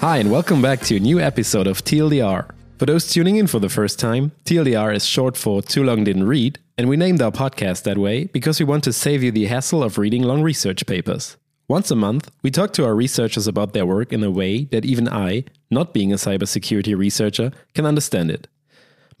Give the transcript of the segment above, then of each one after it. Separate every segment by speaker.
Speaker 1: Hi, and welcome back to a new episode of TLDR. For those tuning in for the first time, TLDR is short for Too Long Didn't Read, and we named our podcast that way because we want to save you the hassle of reading long research papers. Once a month, we talk to our researchers about their work in a way that even I, not being a cybersecurity researcher, can understand it.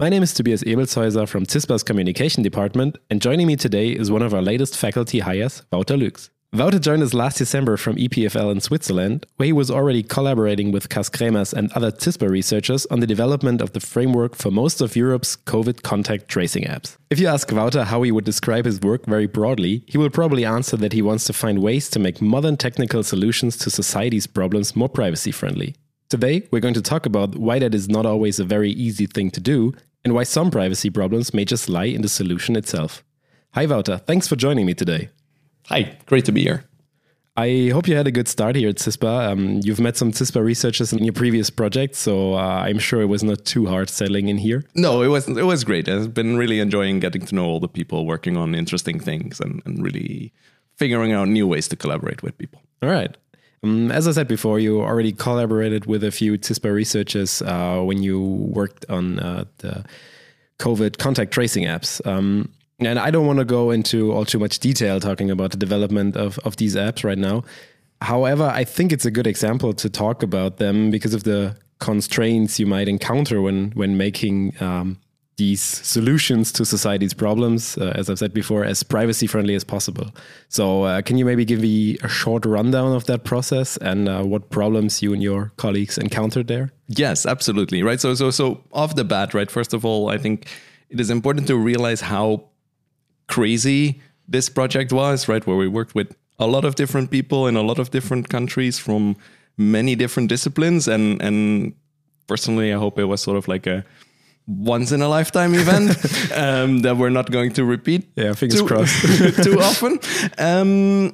Speaker 1: My name is Tobias Ebelshäuser from CISPA's Communication Department, and joining me today is one of our latest faculty hires, Wouter Lueks. Wouter joined us last December from EPFL in Switzerland, where he was already collaborating with Cas Cremers and other CISPA researchers on the development of the framework for most of Europe's COVID contact tracing apps. If you ask Wouter how he would describe his work very broadly, he will probably answer that he wants to find ways to make modern technical solutions to society's problems more privacy friendly. Today, we're going to talk about why that is not always a very easy thing to do, and why some privacy problems may just lie in the solution itself. Hi, Wouter. Thanks for joining me today.
Speaker 2: Hi, great to be here.
Speaker 1: I hope you had a good start here at CISPA. Um, you've met some CISPA researchers in your previous project, so uh, I'm sure it was not too hard settling in here.
Speaker 2: No, it was it was great. I've been really enjoying getting to know all the people working on interesting things and, and really figuring out new ways to collaborate with people.
Speaker 1: All right. Um, as I said before, you already collaborated with a few CISPA researchers uh, when you worked on uh, the COVID contact tracing apps. Um, and I don't want to go into all too much detail talking about the development of, of these apps right now. However, I think it's a good example to talk about them because of the constraints you might encounter when when making um, these solutions to society's problems, uh, as I've said before, as privacy friendly as possible. So, uh, can you maybe give me a short rundown of that process and uh, what problems you and your colleagues encountered there?
Speaker 2: Yes, absolutely. Right. So, so, so off the bat, right. First of all, I think it is important to realize how crazy this project was, right? Where we worked with a lot of different people in a lot of different countries from many different disciplines. And and personally, I hope it was sort of like a once in a lifetime event um, that we're not going to repeat.
Speaker 1: Yeah, fingers
Speaker 2: too,
Speaker 1: crossed.
Speaker 2: too often. Um,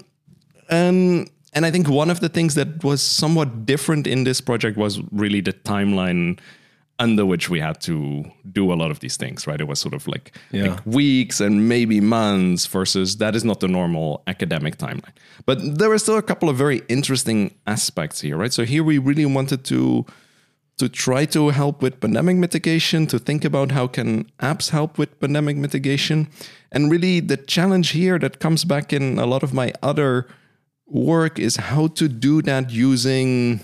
Speaker 2: and and I think one of the things that was somewhat different in this project was really the timeline under which we had to do a lot of these things, right? It was sort of like,
Speaker 1: Yeah.
Speaker 2: like weeks and maybe months versus that is not the normal academic timeline. But there were still a couple of very interesting aspects here, right? So here we really wanted to to try to help with pandemic mitigation, to think about how can apps help with pandemic mitigation. And really the challenge here that comes back in a lot of my other work is how to do that using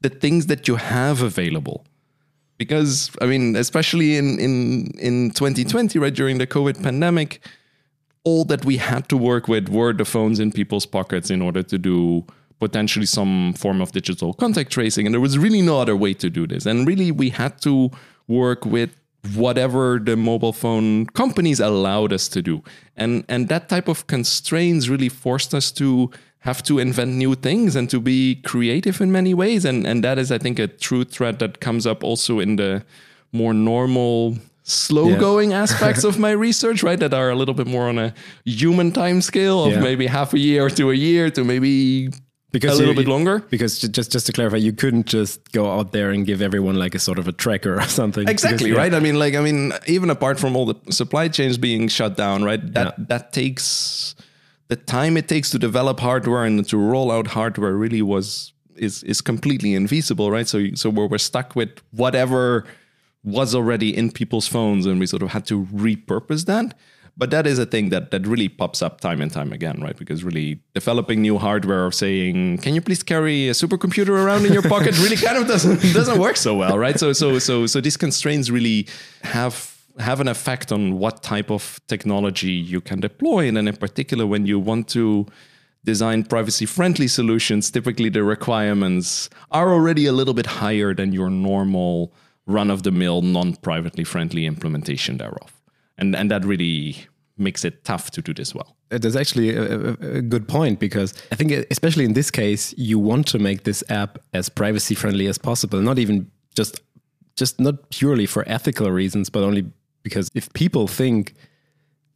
Speaker 2: the things that you have available because I mean, especially in in in 2020, right during the COVID pandemic, all that we had to work with were the phones in people's pockets in order to do potentially some form of digital contact tracing, and there was really no other way to do this. And really, we had to work with whatever the mobile phone companies allowed us to do, and and that type of constraints really forced us to have to invent new things and to be creative in many ways. And and that is, I think, a true thread that comes up also in the more normal slow
Speaker 1: Yeah.
Speaker 2: going aspects of my research right that are a little bit more on a human time scale of
Speaker 1: Yeah.
Speaker 2: maybe half a year to a year to maybe a little
Speaker 1: you-
Speaker 2: bit longer
Speaker 1: Because just just to clarify, you couldn't just go out there and give everyone like a sort of a tracker or something.
Speaker 2: exactly
Speaker 1: Because, yeah.
Speaker 2: right i mean like i mean even apart from all the supply chains being shut down right that
Speaker 1: Yeah.
Speaker 2: that takes the time it takes to develop hardware and to roll out hardware really was is is completely invisible right so so we're, we're stuck with whatever was already in people's phones and we sort of had to repurpose that but that is a thing that that really pops up time and time again right? Because really developing new hardware of saying can you please carry a supercomputer around in your pocket? really kind of doesn't doesn't work so well right? So so so so these constraints really have have an effect on what type of technology you can deploy. And then in particular when you want to design privacy friendly solutions typically the requirements are already a little bit higher than your normal run of the mill non privately friendly implementation thereof and and that really makes it tough to do this well
Speaker 1: Uh, That's actually a, a- a good point because I think, especially in this case, you want to make this app as privacy friendly as possible. Not even just, just not purely for ethical reasons, but only because if people think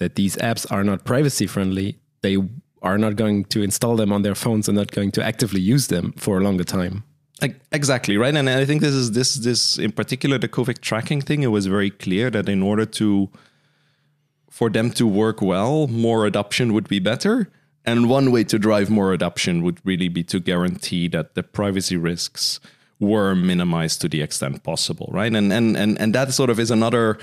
Speaker 1: that these apps are not privacy friendly, they are not going to install them on their phones and not going to actively use them for a longer time.
Speaker 2: Ex- Exactly right, and I think this is this this in particular the COVID tracking thing. It was very clear that in order to for them to work well, more adoption would be better. And one way to drive more adoption would really be to guarantee that the privacy risks were minimized to the extent possible, right? And and and and that sort of is another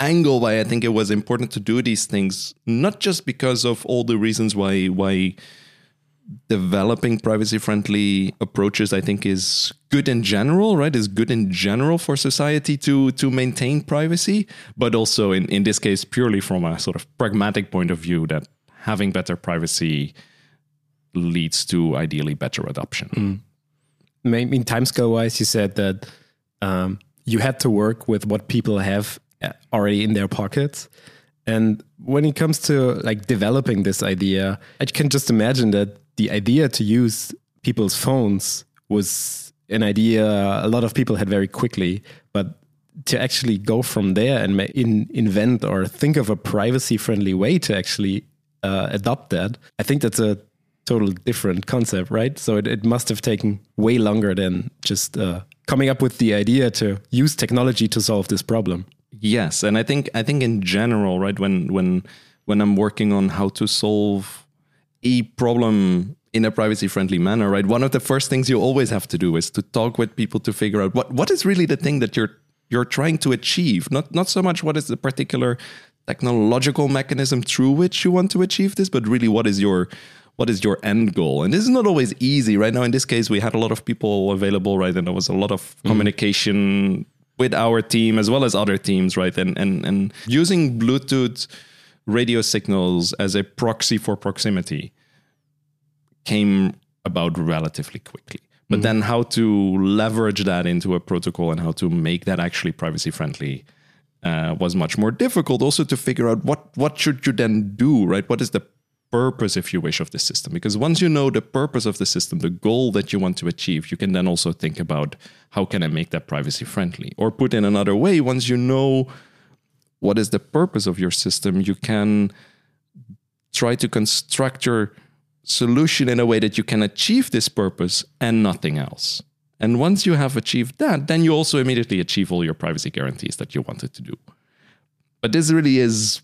Speaker 2: angle why I think it was important to do these things, not just because of all the reasons why why developing privacy friendly approaches i think is good in general right? Is good in general for society to to maintain privacy but also in in this case purely from a sort of pragmatic point of view that having better privacy leads to ideally better adoption. Mm.
Speaker 1: in timescale wise you said that um, you had to work with what people have uh, already in their pockets. And when it comes to like developing this idea i can just imagine that the idea to use people's phones was an idea a lot of people had very quickly, but to actually go from there and in, invent or think of a privacy friendly way to actually uh, adopt that, I think that's a total different concept, right? So it, it must have taken way longer than just uh, coming up with the idea to use technology to solve this problem.
Speaker 2: Yes, and I think I think in general, right, when when when I'm working on how to solve a problem in a privacy friendly manner, right? One of the first things you always have to do is to talk with people to figure out what, what is really the thing that you're you're trying to achieve. Not not so much what is the particular technological mechanism through which you want to achieve this, but really what is your what is your end goal? And this is not always easy. Right now, in this case, we had a lot of people available, right? And there was a lot of mm. communication with our team as well as other teams, right? And and and using Bluetooth radio signals as a proxy for proximity came about relatively quickly. But mm-hmm. then, how to leverage that into a protocol and how to make that actually privacy friendly uh, was much more difficult. Also, to figure out what what should you then do, right? What is the purpose, if you wish, of the system? Because once you know the purpose of the system, the goal that you want to achieve, you can then also think about how can I make that privacy friendly. Or put in another way, once you know what is the purpose of your system, you can try to construct your solution in a way that you can achieve this purpose and nothing else. And once you have achieved that, then you also immediately achieve all your privacy guarantees that you wanted to do. But this really is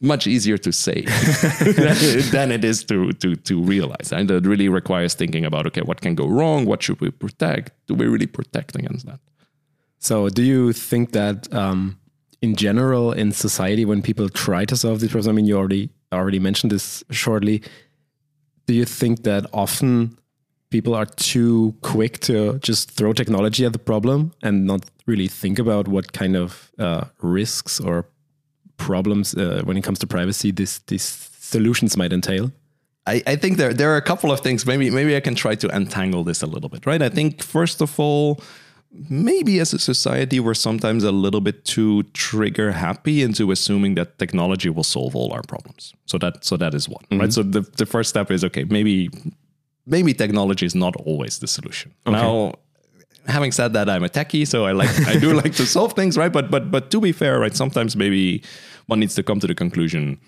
Speaker 2: much easier to say than it is to, to, to realize. And it really requires thinking about okay, what can go wrong? What should we protect? Do we really protect against that?
Speaker 1: So, do you think that um, in general in society when people try to solve these problems? I mean, you already already mentioned this shortly. Do you think that often people are too quick to just throw technology at the problem and not really think about what kind of uh, risks or problems uh, when it comes to privacy this these solutions might entail?
Speaker 2: I, I think there there are a couple of things. Maybe maybe I can try to untangle this a little bit, right? I think first of all maybe as a society we're sometimes a little bit too trigger happy into assuming that technology will solve all our problems so that so that is one mm-hmm. right so the, the first step is okay maybe maybe technology is not always the solution okay. now having said that i'm a techie so i like i do like to solve things right but but but to be fair right sometimes maybe one needs to come to the conclusion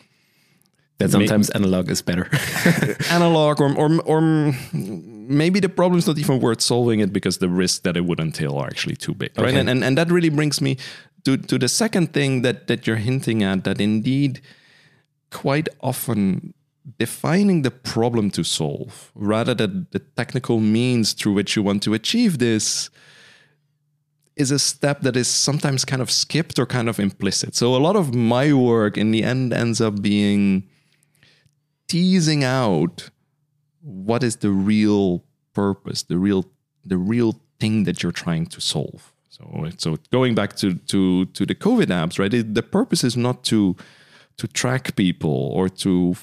Speaker 1: that sometimes analog is better.
Speaker 2: analog, or, or or maybe the problem is not even worth solving it because the risks that it would entail are actually too big, right? And, and and that really brings me to to the second thing that that you're hinting at that indeed quite often defining the problem to solve rather than the technical means through which you want to achieve this is a step that is sometimes kind of skipped or kind of implicit. So a lot of my work in the end ends up being teasing out what is the real purpose, the real the real thing that you're trying to solve. So, so going back to to to the COVID apps, right? It, the purpose is not to to track people or to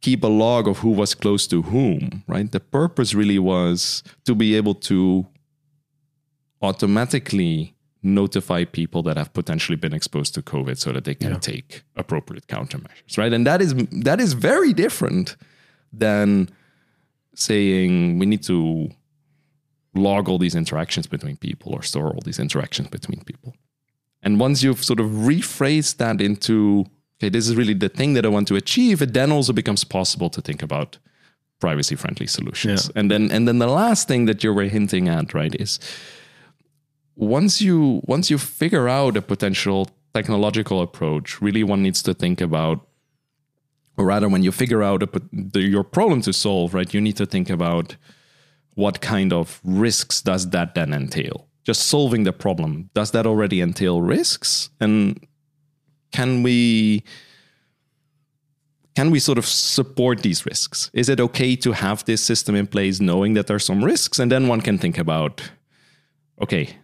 Speaker 2: keep a log of who was close to whom, right? The purpose really was to be able to automatically notify people that have potentially been exposed to COVID so that they can yeah. take appropriate countermeasures, right? And that is that is very different than saying we need to log all these interactions between people or store all these interactions between people. And once you've sort of rephrased that into okay, this is really the thing that I want to achieve, it then also becomes possible to think about privacy friendly solutions. Yeah. And then and then the last thing that you were hinting at, right, is once you once you figure out a potential technological approach, really one needs to think about, or rather, when you figure out a, the, your problem to solve, right, you need to think about what kind of risks does that then entail? Just solving the problem, does that already entail risks? And can we can we sort of support these risks? Is it okay to have this system in place knowing that there are some risks? And then one can think about, okay,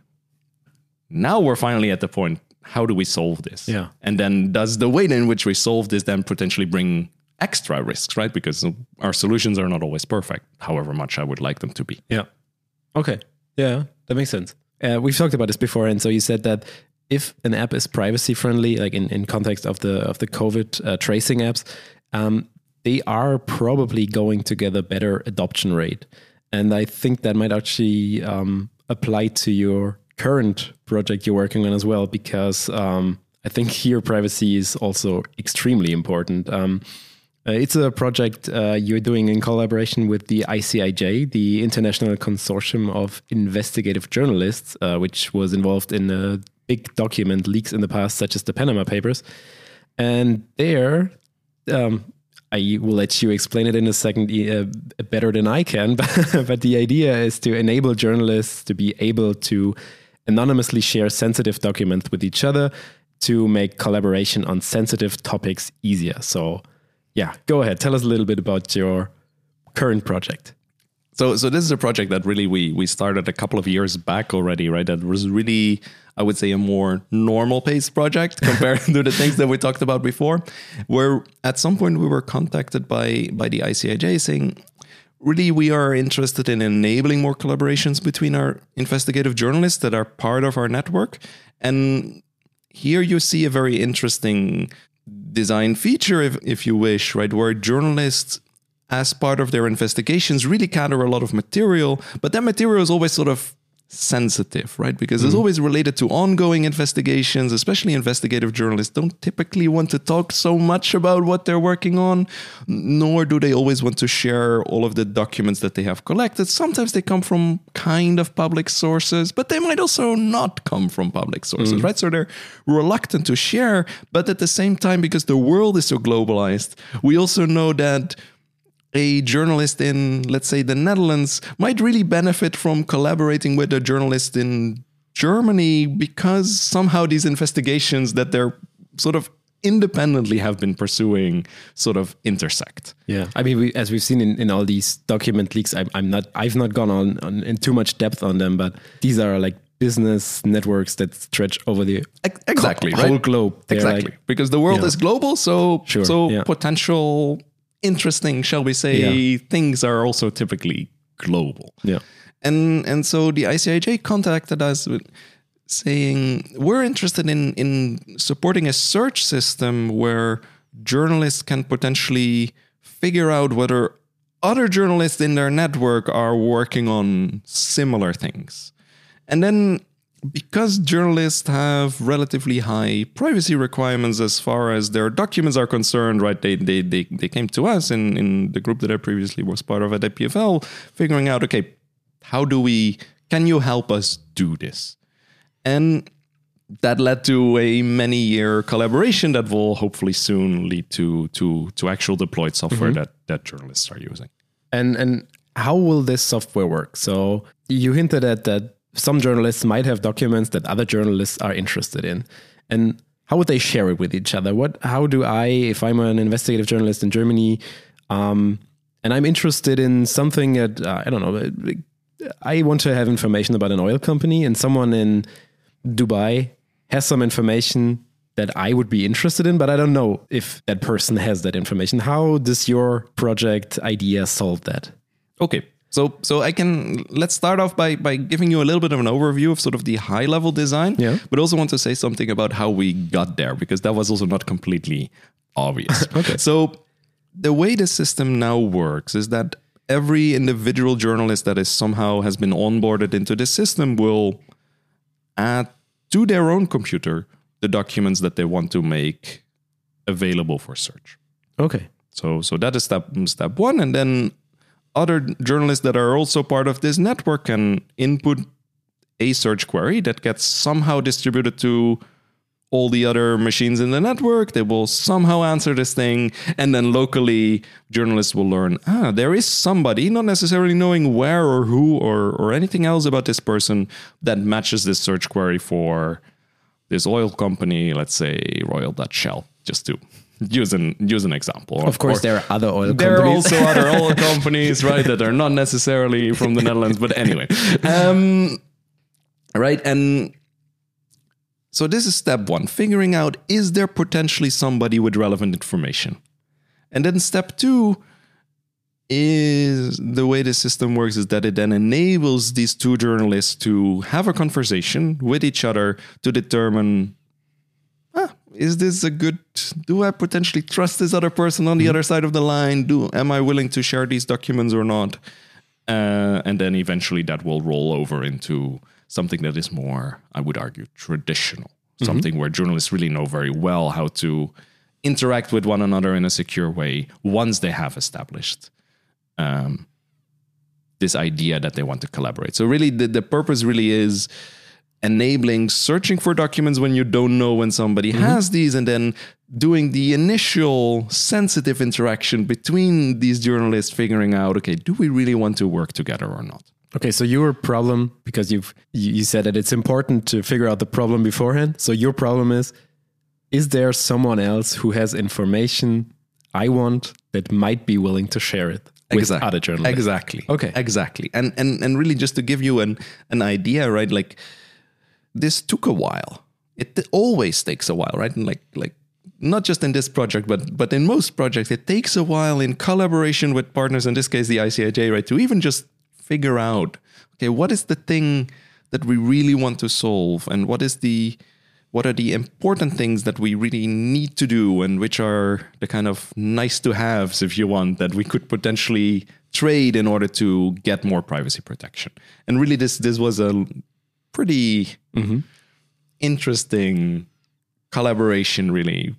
Speaker 2: now we're finally at the point, how do we solve this?
Speaker 1: Yeah.
Speaker 2: And then does the way in which we solve this then potentially bring extra risks, right? Because our solutions are not always perfect, however much I would like them to be.
Speaker 1: Yeah. Okay. Yeah, that makes sense. Uh, we've talked about this before, and so you said that if an app is privacy friendly, like in, in context of the of the COVID uh, tracing apps, um, they are probably going to get a better adoption rate. And I think that might actually um, apply to your current project you're working on as well, because um, I think here privacy is also extremely important. Um, uh, it's a project uh, you're doing in collaboration with the ICIJ, the International Consortium of Investigative Journalists, uh, which was involved in big document leaks in the past, such as the Panama Papers. And there, um, I will let you explain it in a second uh, better than I can. but the idea is to enable journalists to be able to anonymously share sensitive documents with each other to make collaboration on sensitive topics easier. So, yeah, go ahead. Tell us a little bit about your current project.
Speaker 2: So, so this is a project that really we we started a couple of years back already, right? That was really, I would say, a more normal paced project compared to the things that we talked about before. Where at some point we were contacted by by the ICIJ saying, really, we are interested in enabling more collaborations between our investigative journalists that are part of our network, and here you see a very interesting design feature, if if you wish, right, where journalists as part of their investigations really gather a lot of material, but that material is always sort of sensitive, right? Because mm-hmm. it's always related to ongoing investigations, especially investigative journalists don't typically want to talk so much about what they're working on, nor do they always want to share all of the documents that they have collected. Sometimes they come from kind of public sources, but they might also not come from public sources, mm-hmm. right? So they're reluctant to share, but at the same time, because the world is so globalized, we also know that a journalist in, let's say, the Netherlands might really benefit from collaborating with a journalist in Germany because somehow these investigations that they're sort of independently have been pursuing sort of intersect.
Speaker 1: Yeah, I mean, we, as we've seen in, in all these document leaks, I, I'm not, I've not gone on, on in too much depth on them, but these are like business networks that stretch over the
Speaker 2: exactly
Speaker 1: whole
Speaker 2: right?
Speaker 1: globe.
Speaker 2: They're exactly, like, because the world yeah. is global, so
Speaker 1: sure,
Speaker 2: so
Speaker 1: yeah.
Speaker 2: potential interesting, shall we say, yeah. things are also typically global.
Speaker 1: Yeah.
Speaker 2: And and so the ICIJ contacted us with saying we're interested in in supporting a search system where journalists can potentially figure out whether other journalists in their network are working on similar things. And then because journalists have relatively high privacy requirements as far as their documents are concerned, right? They they they, they came to us in, in the group that I previously was part of at EPFL, figuring out, okay, how do we can you help us do this? And that led to a many year collaboration that will hopefully soon lead to to to actual deployed software mm-hmm. that that journalists are using.
Speaker 1: And and how will this software work? So you hinted at that some journalists might have documents that other journalists are interested in. And how would they share it with each other? What, how do I, if I'm an investigative journalist in Germany, um, and I'm interested in something that, uh, I don't know, I want to have information about an oil company, and someone in Dubai has some information that I would be interested in, but I don't know if that person has that information. How does your project idea solve that?
Speaker 2: Okay, so, so I can let's start off by by giving you a little bit of an overview of sort of the high level design,
Speaker 1: yeah.
Speaker 2: but also want to say something about how we got there because that was also not completely obvious.
Speaker 1: okay.
Speaker 2: So, the way the system now works is that every individual journalist that is somehow has been onboarded into the system will add to their own computer the documents that they want to make available for search.
Speaker 1: Okay.
Speaker 2: So so that is step step 1 and then other journalists that are also part of this network can input a search query that gets somehow distributed to all the other machines in the network. They will somehow answer this thing. And then locally, journalists will learn ah, there is somebody, not necessarily knowing where or who or, or anything else about this person, that matches this search query for this oil company, let's say Royal Dutch Shell, just to use an use an example.
Speaker 1: Of course, there are other oil
Speaker 2: there
Speaker 1: companies.
Speaker 2: are also other oil companies, right, that are not necessarily from the Netherlands, but anyway. Um, right, and so this is step one: figuring out is there potentially somebody with relevant information, and then step two is the way the system works is that it then enables these two journalists to have a conversation with each other to determine is this a good do i potentially trust this other person on the other side of the line? Do am i willing to share these documents or not? Uh, and then eventually that will roll over into something that is more i would argue traditional. Something where journalists really know very well how to interact with one another in a secure way once they have established um, this idea that they want to collaborate. So really, the, the purpose really is enabling searching for documents when you don't know when somebody mm-hmm. has these, and then doing the initial sensitive interaction between these journalists, figuring out, okay, do we really want to work together or not?
Speaker 1: Okay, so your problem because you've you said that it's important to figure out the problem beforehand. So your problem is is there someone else who has information I want that might be willing to share it with other journalists?
Speaker 2: Exactly.
Speaker 1: Okay.
Speaker 2: Exactly. And and and really just to give you an an idea, right? Like this took a while. It always takes a while, right? And like like not just in this project, but but in most projects, it takes a while in collaboration with partners. In this case, the ICIJ, right? To even just figure out, okay, what is the thing that we really want to solve, and what is the what are the important things that we really need to do and which are the kind of nice to haves if you want that we could potentially trade in order to get more privacy protection and really this this was a pretty mm-hmm. interesting collaboration really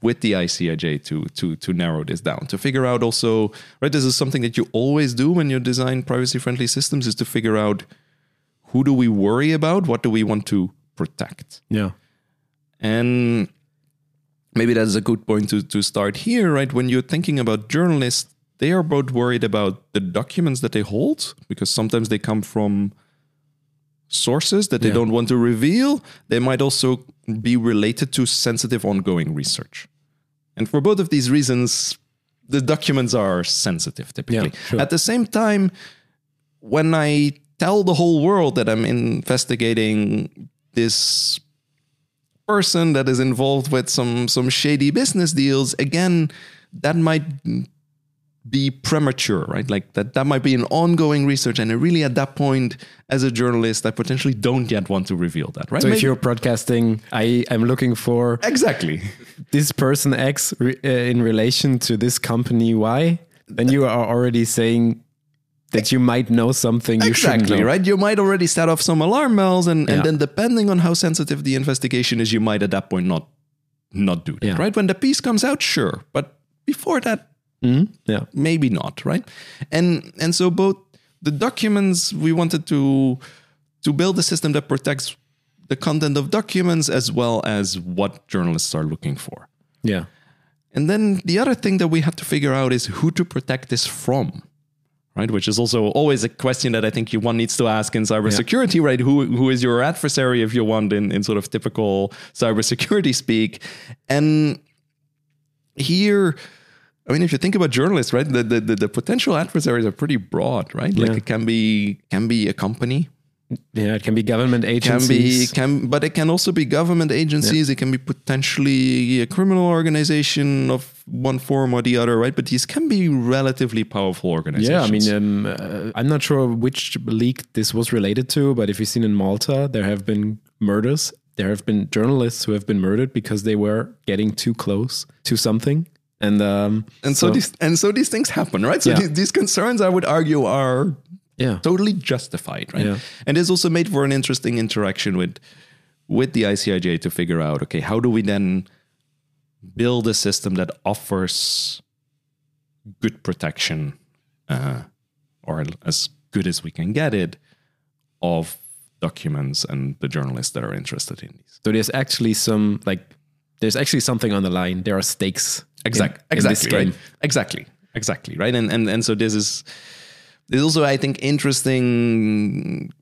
Speaker 2: with the ICIJ to to to narrow this down to figure out also right this is something that you always do when you design privacy friendly systems is to figure out who do we worry about what do we want to protect
Speaker 1: Yeah.
Speaker 2: and maybe that's a good point to, to start here, right? When you're thinking about journalists, they are both worried about the documents that they hold, because sometimes they come from sources that they
Speaker 1: Yeah.
Speaker 2: don't want to reveal. They might also be related to sensitive ongoing research. And for both of these reasons, the documents are sensitive typically.
Speaker 1: Yeah, sure.
Speaker 2: At the same time, when I tell the whole world that I'm investigating this person that is involved with some some shady business deals again that might be premature right like that that might be an ongoing research and really at that point as a journalist i potentially don't yet want to reveal that right
Speaker 1: So if you're broadcasting, I am looking for
Speaker 2: exactly
Speaker 1: this person X re, uh, in relation to this company Y, then you are already saying that you might know something you shouldn't
Speaker 2: exactly
Speaker 1: know.
Speaker 2: right you might already set off some alarm bells and,
Speaker 1: Yeah.
Speaker 2: and then depending on how sensitive the investigation is you might at that point not not do that
Speaker 1: Yeah.
Speaker 2: right when the piece comes out sure but before that
Speaker 1: Mhm. Yeah.
Speaker 2: maybe not right and and so both the documents we wanted to to build a system that protects the content of documents as well as what journalists are looking for
Speaker 1: Yeah.
Speaker 2: and then the other thing that we had to figure out is who to protect this from right which is also always a question that i think you one needs to ask in cybersecurity right who who is your adversary if you want in, in sort of typical cybersecurity speak and here I mean, if you think about journalists, right, the, the, the, the potential adversaries are pretty broad, right? Like
Speaker 1: Yeah.
Speaker 2: it can be can be a company,
Speaker 1: Yeah. It can be government
Speaker 2: can
Speaker 1: agencies.
Speaker 2: be can, but it can also be government agencies. It can be potentially a criminal organization of one form or the other, right? But these can be relatively powerful organizations.
Speaker 1: Yeah, I mean, um, uh, I'm not sure which leak this was related to, but if you've seen in Malta, there have been murders. There have been journalists who have been murdered because they were getting too close to something, and um,
Speaker 2: and so, these and so these things happen, right? So
Speaker 1: Yeah.
Speaker 2: these, these concerns, I would argue, are
Speaker 1: yeah,
Speaker 2: totally justified, right?
Speaker 1: Yeah.
Speaker 2: And this also made for an interesting interaction with with the ICIJ to figure out, okay, how do we then build a system that offers good protection, uh, or as good as we can get it, of documents and the journalists that are interested in these.
Speaker 1: So there's actually some like there's actually something on the line. There are stakes.
Speaker 2: Exact,
Speaker 1: in, in
Speaker 2: exactly,
Speaker 1: game.
Speaker 2: right? Exactly, exactly, right? And and and so this is this is also I think interesting.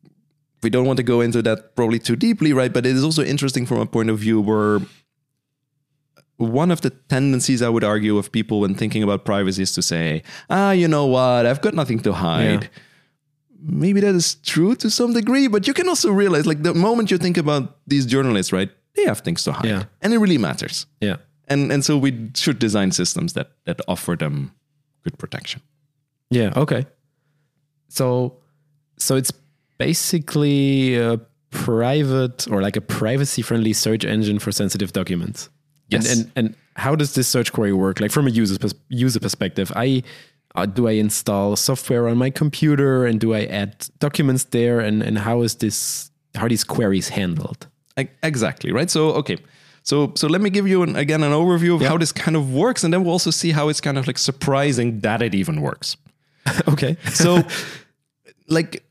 Speaker 2: We don't want to go into that probably too deeply, right? But it is also interesting from a point of view where one of the tendencies I would argue of people when thinking about privacy is to say, ah, you know what, I've got nothing to hide.
Speaker 1: Yeah.
Speaker 2: Maybe that is true to some degree, but you can also realize, like, the moment you think about these journalists, right, they have things to hide,
Speaker 1: Yeah.
Speaker 2: and it really matters.
Speaker 1: Yeah.
Speaker 2: And and so we should design systems that that offer them good protection.
Speaker 1: Yeah. Okay. So, so it's basically a private or like a privacy-friendly search engine for sensitive documents.
Speaker 2: Yes.
Speaker 1: And and, and how does this search query work? Like from a user pers- user perspective, I uh, do I install software on my computer and do I add documents there? And and how is this? How are these queries handled?
Speaker 2: Exactly right. So okay, so so let me give you an, again an overview of how this kind of works, and then we'll also see how it's kind of like surprising that it even works.
Speaker 1: okay.
Speaker 2: So, like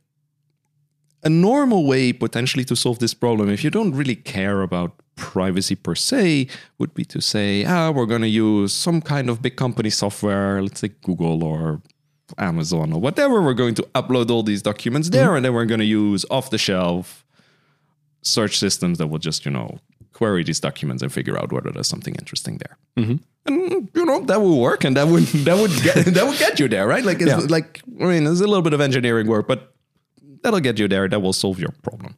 Speaker 2: a normal way potentially to solve this problem, if you don't really care about privacy per se, would be to say, ah, we're going to use some kind of big company software, let's say Google or Amazon or whatever. We're going to upload all these documents there, and then we're going to use off the shelf search systems that will just, you know, query these documents and figure out whether there's something interesting there. Mm-hmm. And you know that would work, and that would that would get that would get you there, right? Like, it's,
Speaker 1: Yeah.
Speaker 2: like I mean, there's a little bit of engineering work, but that'll get you there. That will solve your problem.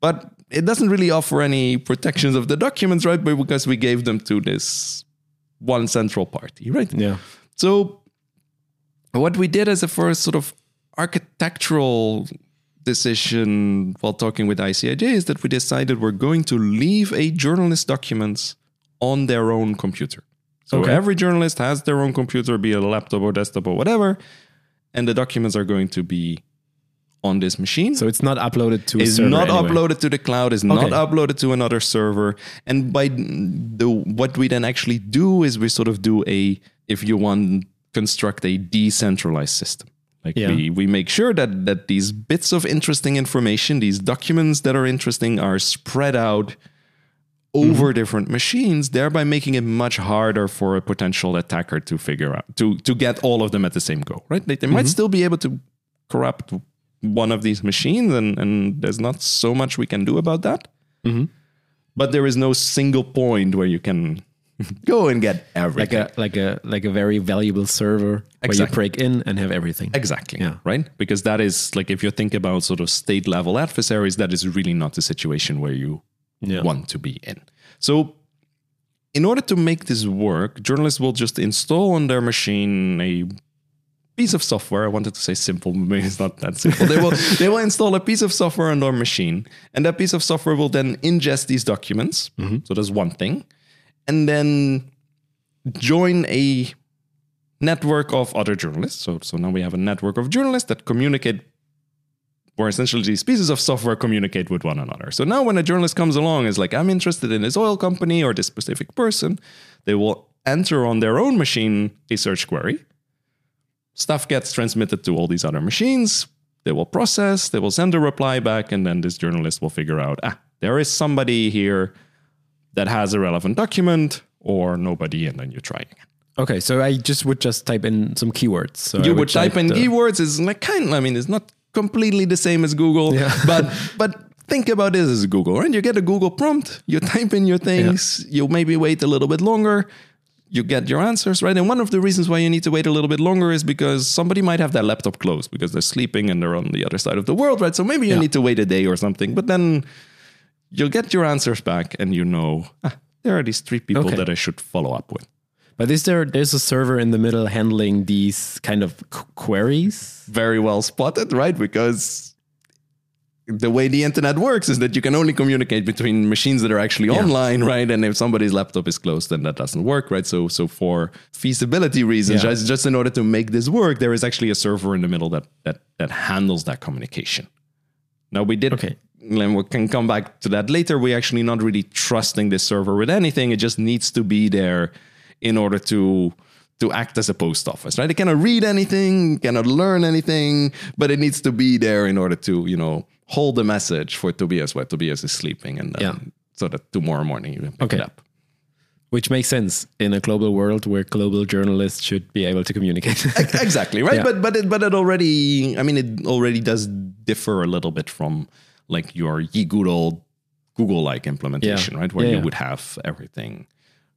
Speaker 2: But it doesn't really offer any protections of the documents, right? But because we gave them to this one central party, right?
Speaker 1: Yeah.
Speaker 2: So what we did as a first sort of architectural decision while talking with ICIJ is that we decided we're going to leave a journalist's documents on their own computer. So
Speaker 1: Okay.
Speaker 2: every journalist has their own computer, be it a laptop or desktop or whatever, and the documents are going to be on this machine
Speaker 1: So it's not uploaded to server
Speaker 2: not
Speaker 1: anyway.
Speaker 2: uploaded to the cloud is not uploaded to another server and by the what we then actually do is we sort of do a if you want construct a decentralized system like
Speaker 1: Yeah.
Speaker 2: we we make sure that that these bits of interesting information these documents that are interesting are spread out
Speaker 1: Mm-hmm.
Speaker 2: over different machines thereby making it much harder for a potential attacker to figure out to to get all of them at the same go right they, they
Speaker 1: Mm-hmm.
Speaker 2: might still be able to corrupt one of these machines and, and there's not so much we can do about that
Speaker 1: Mm-hmm.
Speaker 2: but there is no single point where you can go and get everything.
Speaker 1: like a like a like a very valuable server where you break in and have everything.
Speaker 2: exactly.
Speaker 1: Yeah.
Speaker 2: right? Because that is like if you think about sort of state level adversaries that is really not the situation where you
Speaker 1: Yeah.
Speaker 2: want to be in. So in order to make this work journalists will just install on their machine a piece of software. I wanted to say simple but maybe it's not that simple. They will they will install a piece of software on their machine and that piece of software will then ingest these documents. Mm-hmm. So that's one thing and then join a network of other journalists so so now we have a network of journalists that communicate where essentially these pieces of software communicate with one another. So now when a journalist comes along is like, I'm interested in this oil company or this specific person, they will enter on their own machine a search query. Stuff gets transmitted to all these other machines. They will process, they will send a reply back, and then this journalist will figure out, ah, there is somebody here that has a relevant document or nobody, and then you try again.
Speaker 1: Okay, so I just would just type in some keywords. So
Speaker 2: you would type in
Speaker 1: the-
Speaker 2: keywords is like kind I mean it's not completely the same as Google
Speaker 1: Yeah.
Speaker 2: but but think about this as Google right you get a Google prompt you type in your things Yeah. you maybe wait a little bit longer you get your answers right and one of the reasons why you need to wait a little bit longer is because somebody might have their laptop closed because they're sleeping and they're on the other side of the world right so maybe you
Speaker 1: Yeah.
Speaker 2: need to wait a day or something but then you'll get your answers back and you know ah, there are these three people
Speaker 1: Okay.
Speaker 2: that I should follow up with
Speaker 1: But is there there's a server in the middle handling these kind of qu- queries?
Speaker 2: very well spotted, right? Because the way the internet works is that you can only communicate between machines that are actually online, right? And if somebody's laptop is closed, then that doesn't work, right? So, so for feasibility reasons,
Speaker 1: Yeah.
Speaker 2: just, just in order to make this work, there is actually a server in the middle that that that handles that communication. Now we did.
Speaker 1: Okay.
Speaker 2: And we can come back to that later. We're actually not really trusting this server with anything. It just needs to be there in order to to act as a post office, right? It cannot read anything, cannot learn anything, but it needs to be there in order to, you know, hold the message for Tobias while Tobias is sleeping, and then
Speaker 1: Yeah.
Speaker 2: so that tomorrow morning you can pick
Speaker 1: Okay.
Speaker 2: it up.
Speaker 1: Which makes sense in a global world where global journalists should be able to communicate.
Speaker 2: Exactly right
Speaker 1: Yeah.
Speaker 2: but but it, but it already i mean it already does differ a little bit from like your ye good old google like implementation
Speaker 1: Yeah.
Speaker 2: right? Where
Speaker 1: Yeah,
Speaker 2: you would have everything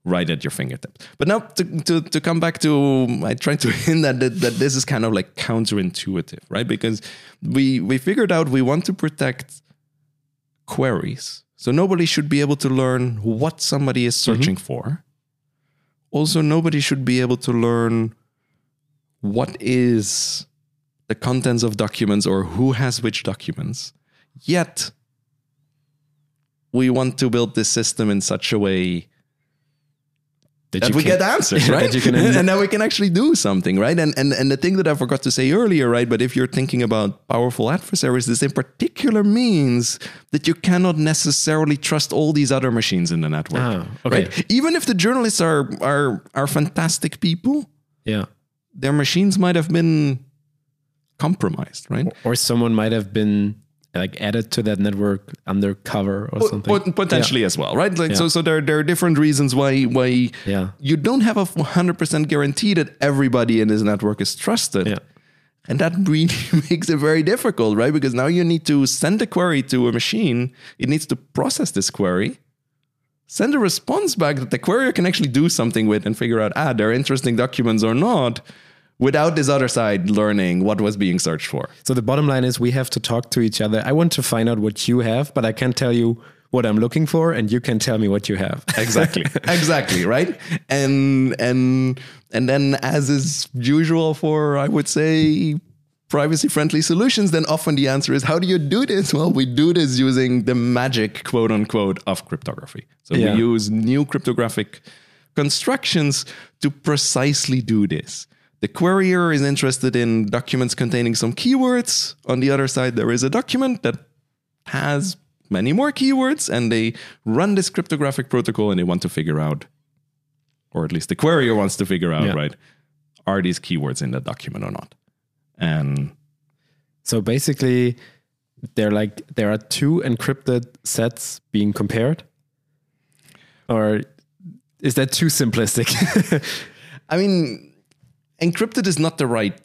Speaker 2: right at your fingertips. But now to, to, to come back to i tried to hint that, that that this is kind of like counterintuitive right? Because we we figured out we want to protect queries. So nobody should be able to learn what somebody is mm-hmm. searching for. Also nobody should be able to learn what is the contents of documents or who has which documents. Yet, we want to build this system in such a way that
Speaker 1: you
Speaker 2: we
Speaker 1: can-
Speaker 2: get answers, right?
Speaker 1: can-
Speaker 2: and then we can actually do something, right? And, and and the thing that I forgot to say earlier, right? But if you're thinking about powerful adversaries, this in particular means that you cannot necessarily trust all these other machines in the network,
Speaker 1: Ah, okay.
Speaker 2: right? Even if the journalists are are are fantastic people,
Speaker 1: yeah.
Speaker 2: their machines might have been compromised, right?
Speaker 1: Or someone might have been like added to that network undercover or something.
Speaker 2: Pot- potentially as well, right? Like so, so there there are different reasons why why
Speaker 1: Yeah.
Speaker 2: you don't have a hundred percent guarantee that everybody in this network is trusted.
Speaker 1: Yeah.
Speaker 2: And that really makes it very difficult, right? Because now you need to send a query to a machine. It needs to process this query, send a response back that the query can actually do something with and figure out, ah, they're interesting documents or not, without this other side learning what was being searched for.
Speaker 1: So the bottom line is we have to talk to each other. I want to find out what you have, but I can't tell you what I'm looking for, and you can tell me what you have.
Speaker 2: exactly exactly right and and and then as is usual for i would say privacy friendly solutions then often the answer is how do you do this well we do this using the magic quote unquote of cryptography so
Speaker 1: Yeah.
Speaker 2: we use new cryptographic constructions to precisely do this the querier is interested in documents containing some keywords on the other side there is a document that has many more keywords and they run this cryptographic protocol and they want to figure out or at least the querier wants to figure out
Speaker 1: Yeah.
Speaker 2: right are these keywords in the document or not and
Speaker 1: So basically, they're like there are two encrypted sets being compared, or is that too simplistic?
Speaker 2: i mean encrypted is not the right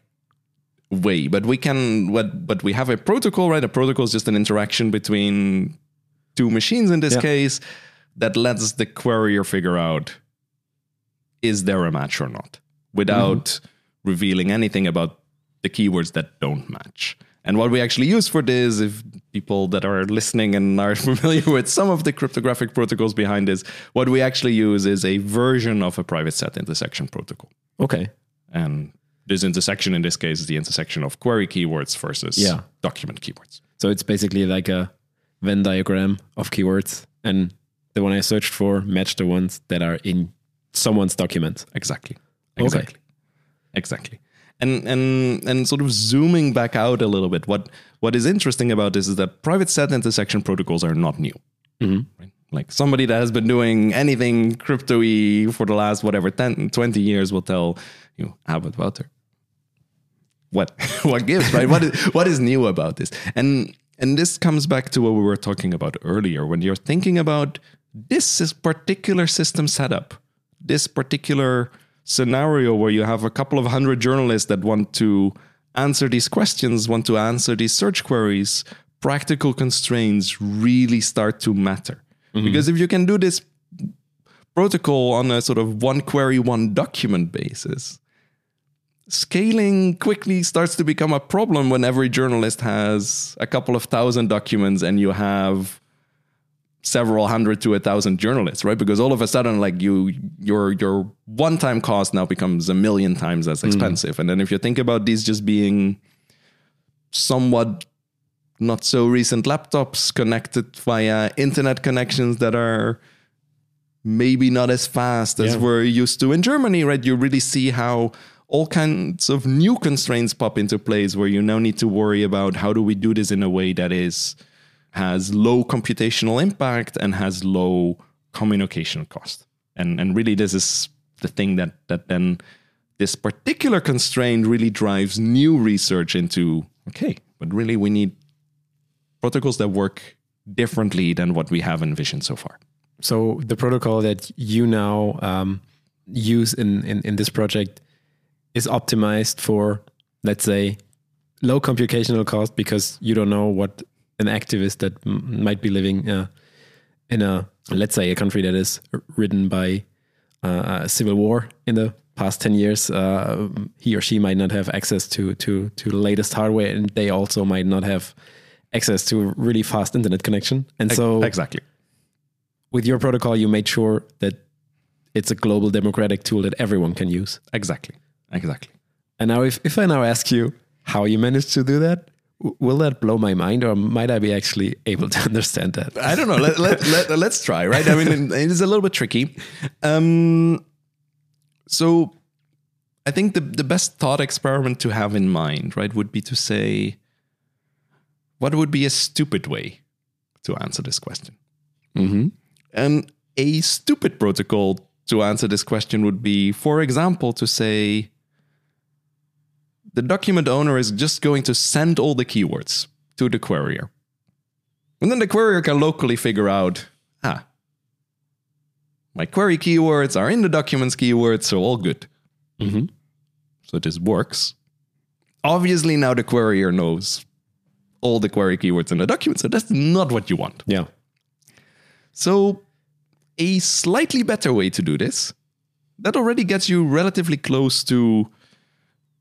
Speaker 2: way but we can what but we have a protocol right? A protocol is just an interaction between two machines in this
Speaker 1: Yeah.
Speaker 2: case that lets the querier figure out is there a match or not? Without mm-hmm. revealing anything about the keywords that don't match. And what we actually use for this if people that are listening and are familiar with some of the cryptographic protocols behind this what we actually use is a version of a private set intersection protocol.
Speaker 1: Okay,
Speaker 2: and this intersection in this case is the intersection of query keywords versus
Speaker 1: Yeah.
Speaker 2: document keywords.
Speaker 1: so it's basically like a Venn diagram of keywords, and the one I searched for matched the ones that are in someone's document.
Speaker 2: Exactly.
Speaker 1: Okay.
Speaker 2: Exactly. Exactly. And and and sort of zooming back out a little bit, what what is interesting about this is that private set intersection protocols are not new. Mm-hmm. Right? Like somebody that has been doing anything crypto-y for the last whatever 10, 20 years will tell you, ah, but Wouter, what what gives, right? what is what is new about this? And and this comes back to what we were talking about earlier. When you're thinking about this particular system setup, this particular scenario where you have a couple of hundred journalists that want to answer these questions, want to answer these search queries, practical constraints really start to matter. Because if you can do this protocol on a sort of one query, one document basis, scaling quickly starts to become a problem when every journalist has a couple of thousand documents and you have several hundred to a thousand journalists right because all of a sudden like you your your one time cost now becomes a million times as hmm. expensive and then if you think about these just being somewhat not so recent laptops connected via internet connections that are maybe not as fast as
Speaker 1: Yeah.
Speaker 2: we're used to in Germany, right? You really see how all kinds of new constraints pop into place where you now need to worry about how do we do this in a way that is has low computational impact and has low communication cost. And and really this is the thing that that then this particular constraint really drives new research into okay, but really we need protocols that work differently than what we have envisioned so far.
Speaker 1: So the protocol that you now um, use in, in in this project is optimized for, let's say, low computational cost because you don't know what an activist that m- might be living uh, in a let's say a country that is ridden by uh, a civil war in the past 10 years uh, he or she might not have access to to to the latest hardware and they also might not have access to a really fast internet connection. And so
Speaker 2: exactly.
Speaker 1: with your protocol you made sure that it's a global democratic tool that everyone can use.
Speaker 2: Exactly exactly
Speaker 1: and now if, if i now ask you how you managed to do that will that blow my mind or might i be actually able to understand that
Speaker 2: I don't know. Let, let, let, let's try, right? I mean, it is a little bit tricky. Um, so I think the, the best thought experiment to have in mind, right, would be to say, what would be a stupid way to answer this question?
Speaker 1: mm-hmm.
Speaker 2: And a stupid protocol to answer this question would be, for example, to say the document owner is just going to send all the keywords to the querier. And then the querier can locally figure out, ah, my query keywords are in the documents keywords, so all good.
Speaker 1: Mm-hmm.
Speaker 2: So this works. Obviously, now the querier knows all the query keywords in the document, so that's not what you want.
Speaker 1: yeah
Speaker 2: So, a slightly better way to do this that already gets you relatively close to